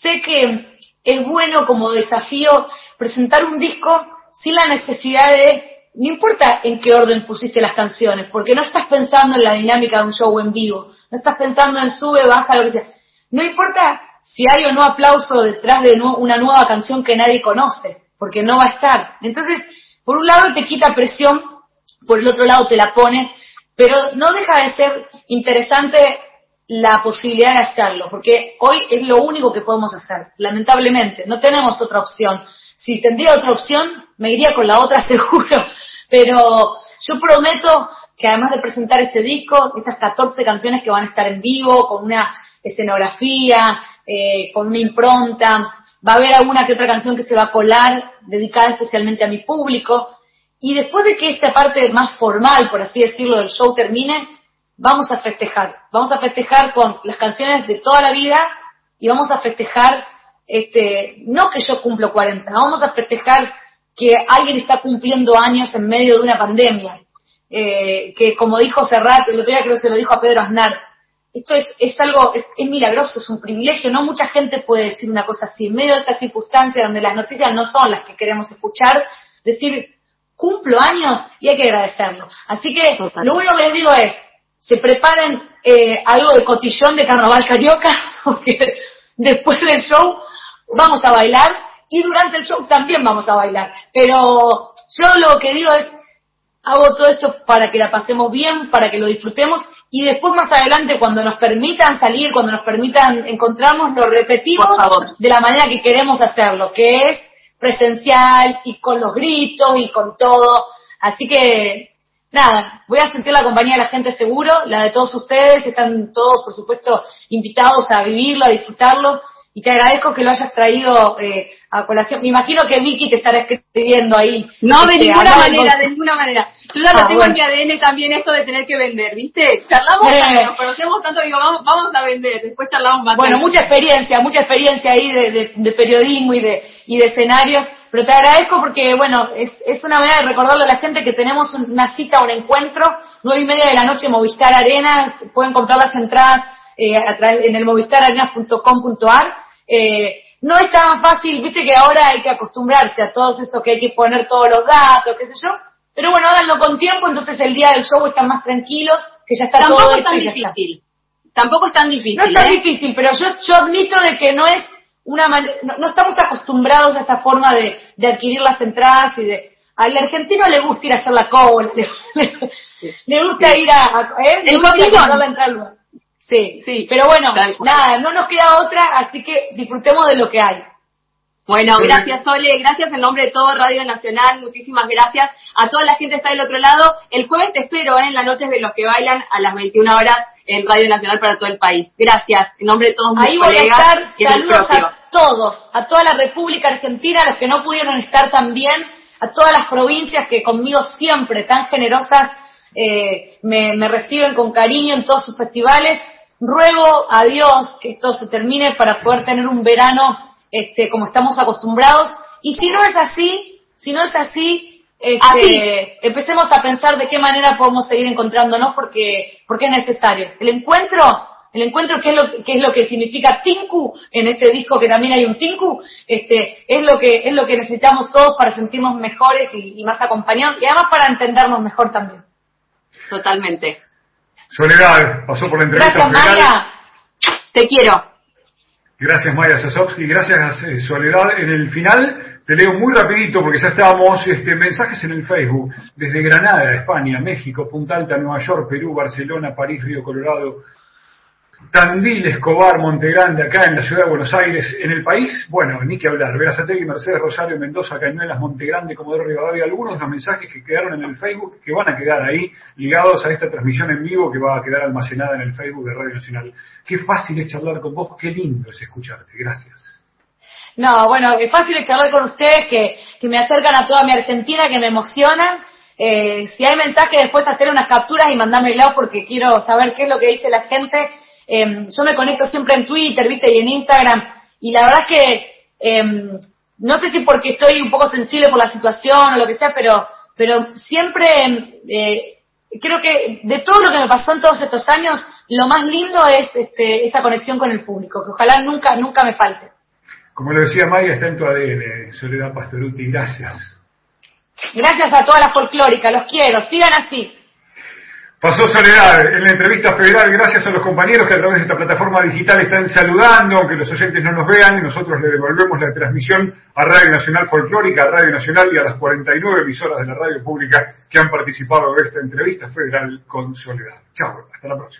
sé que es bueno como desafío presentar un disco sin la necesidad de, no importa en qué orden pusiste las canciones, porque no estás pensando en la dinámica de un show en vivo, no estás pensando en sube, baja, lo que sea. No importa si hay o no aplauso detrás de una nueva canción que nadie conoce, porque no va a estar. Entonces, por un lado te quita presión, por el otro lado te la pone, pero no deja de ser interesante la posibilidad de hacerlo, porque hoy es lo único que podemos hacer, lamentablemente, no tenemos otra opción. Si tendría otra opción, me iría con la otra [laughs] seguro, pero yo prometo que además de presentar este disco, estas 14 canciones que van a estar en vivo, con una escenografía, eh, con una impronta, va a haber alguna que otra canción que se va a colar, dedicada especialmente a mi público, y después de que esta parte más formal, por así decirlo, del show termine, vamos a festejar. Vamos a festejar con las canciones de toda la vida y vamos a festejar, este, no que yo cumplo 40, vamos a festejar que alguien está cumpliendo años en medio de una pandemia. Eh, que como dijo Serrat, el otro día creo que se lo dijo a Pedro Aznar, esto es, es algo, es, milagroso, es un privilegio, no mucha gente puede decir una cosa así, en medio de esta circunstancia donde las noticias no son las que queremos escuchar, decir, cumplo años y hay que agradecerlo. Así que lo único que les digo es, se preparen eh, algo de cotillón de carnaval carioca, [laughs] porque después del show vamos a bailar y durante el show también vamos a bailar. Pero yo lo que digo es, hago todo esto para que la pasemos bien, para que lo disfrutemos y después más adelante cuando nos permitan salir, cuando nos permitan encontrarnos, lo repetimos de la manera que queremos hacerlo, que es presencial y con los gritos y con todo. Así que nada, voy a sentir la compañía de la gente seguro, la de todos ustedes, están todos por supuesto invitados a vivirlo, a disfrutarlo y te agradezco que lo hayas traído eh, a colación. Me imagino que Vicky te estará escribiendo ahí. No, de este, ninguna manera, de ninguna manera. Yo ya lo ah, tengo en mi ADN también esto de tener que vender, ¿viste? Charlamos, eh. nos conocemos tanto, digo, vamos, vamos a vender, después charlamos más. Bueno, mucha experiencia, mucha experiencia ahí de, de, periodismo y de, y de escenarios. Pero te agradezco porque, bueno, es, es una manera de recordarle a la gente que tenemos una cita, un encuentro, nueve y media de la noche, Movistar Arena, pueden comprar las entradas eh, a en el movistararenas.com.ar eh, no es tan fácil, viste que ahora hay que acostumbrarse a todo eso que hay que poner todos los datos, qué sé yo, pero bueno, háganlo con tiempo, entonces el día del show están más tranquilos, que ya está Tampoco todo es tan difícil. Tampoco es tan difícil. No es tan ¿eh? difícil, pero yo, yo admito de que no es una no, estamos acostumbrados a esa forma de, de, adquirir las entradas y de al argentino le gusta ir a hacer la cola, [laughs] le, gusta ir a, ¿eh? le gusta la entrada Sí, sí. Pero bueno, nada, no nos queda otra, así que disfrutemos de lo que hay. Bueno, gracias Sole, gracias en nombre de todo Radio Nacional, muchísimas gracias a toda la gente que está del otro lado. El jueves te espero ¿eh? en las noches de los que bailan a las 21 horas en Radio Nacional para todo el país. Gracias, en nombre de todos mis Ahí voy a estar, saludos a todos, a toda la República Argentina, a los que no pudieron estar también, a todas las provincias que conmigo siempre tan generosas eh, me, me reciben con cariño en todos sus festivales Ruego a Dios que esto se termine para poder tener un verano este, como estamos acostumbrados. Y si no es así, si no es así, este, empecemos a pensar de qué manera podemos seguir encontrándonos porque, porque es necesario. El encuentro, el encuentro que es lo que es lo que significa Tinku en este disco que también hay un Tinku, este, es lo que es lo que necesitamos todos para sentirnos mejores y, y más acompañados y además para entendernos mejor también. Totalmente. Soledad pasó por la entrevista. Gracias, Maya. Te quiero. Gracias, Maya Sasovsky. Gracias, eh, Soledad. En el final te leo muy rapidito porque ya estábamos este, mensajes en el Facebook. Desde Granada, España, México, Punta Alta, Nueva York, Perú, Barcelona, París, Río Colorado, Tandil, Escobar, Montegrande, acá en la ciudad de Buenos Aires, en el país, bueno, ni que hablar, Verazategui, Mercedes, Rosario, Mendoza, Cañuelas, Montegrande, Comodoro Rivadavia, algunos de los mensajes que quedaron en el Facebook, que van a quedar ahí, ligados a esta transmisión en vivo que va a quedar almacenada en el Facebook de Radio Nacional. Qué fácil es charlar con vos, qué lindo es escucharte, gracias. No, bueno, es fácil charlar con ustedes que, que me acercan a toda mi Argentina, que me emocionan. Eh, si hay mensaje, después hacer unas capturas y mandármelo porque quiero saber qué es lo que dice la gente. Eh, yo me conecto siempre en Twitter, ¿viste? Y en Instagram. Y la verdad es que, eh, no sé si porque estoy un poco sensible por la situación o lo que sea, pero, pero siempre, eh, creo que de todo lo que me pasó en todos estos años, lo más lindo es este, esa conexión con el público, que ojalá nunca, nunca me falte. Como lo decía Maya, está en tu ADN, Soledad Pastoruti, gracias. Gracias a toda la folclórica, los quiero, sigan así. Pasó Soledad en la entrevista federal, gracias a los compañeros que a través de esta plataforma digital están saludando, aunque los oyentes no nos vean, y nosotros le devolvemos la transmisión a Radio Nacional Folclórica, a Radio Nacional y a las 49 emisoras de la radio pública que han participado de esta entrevista federal con Soledad. Chao, hasta la próxima.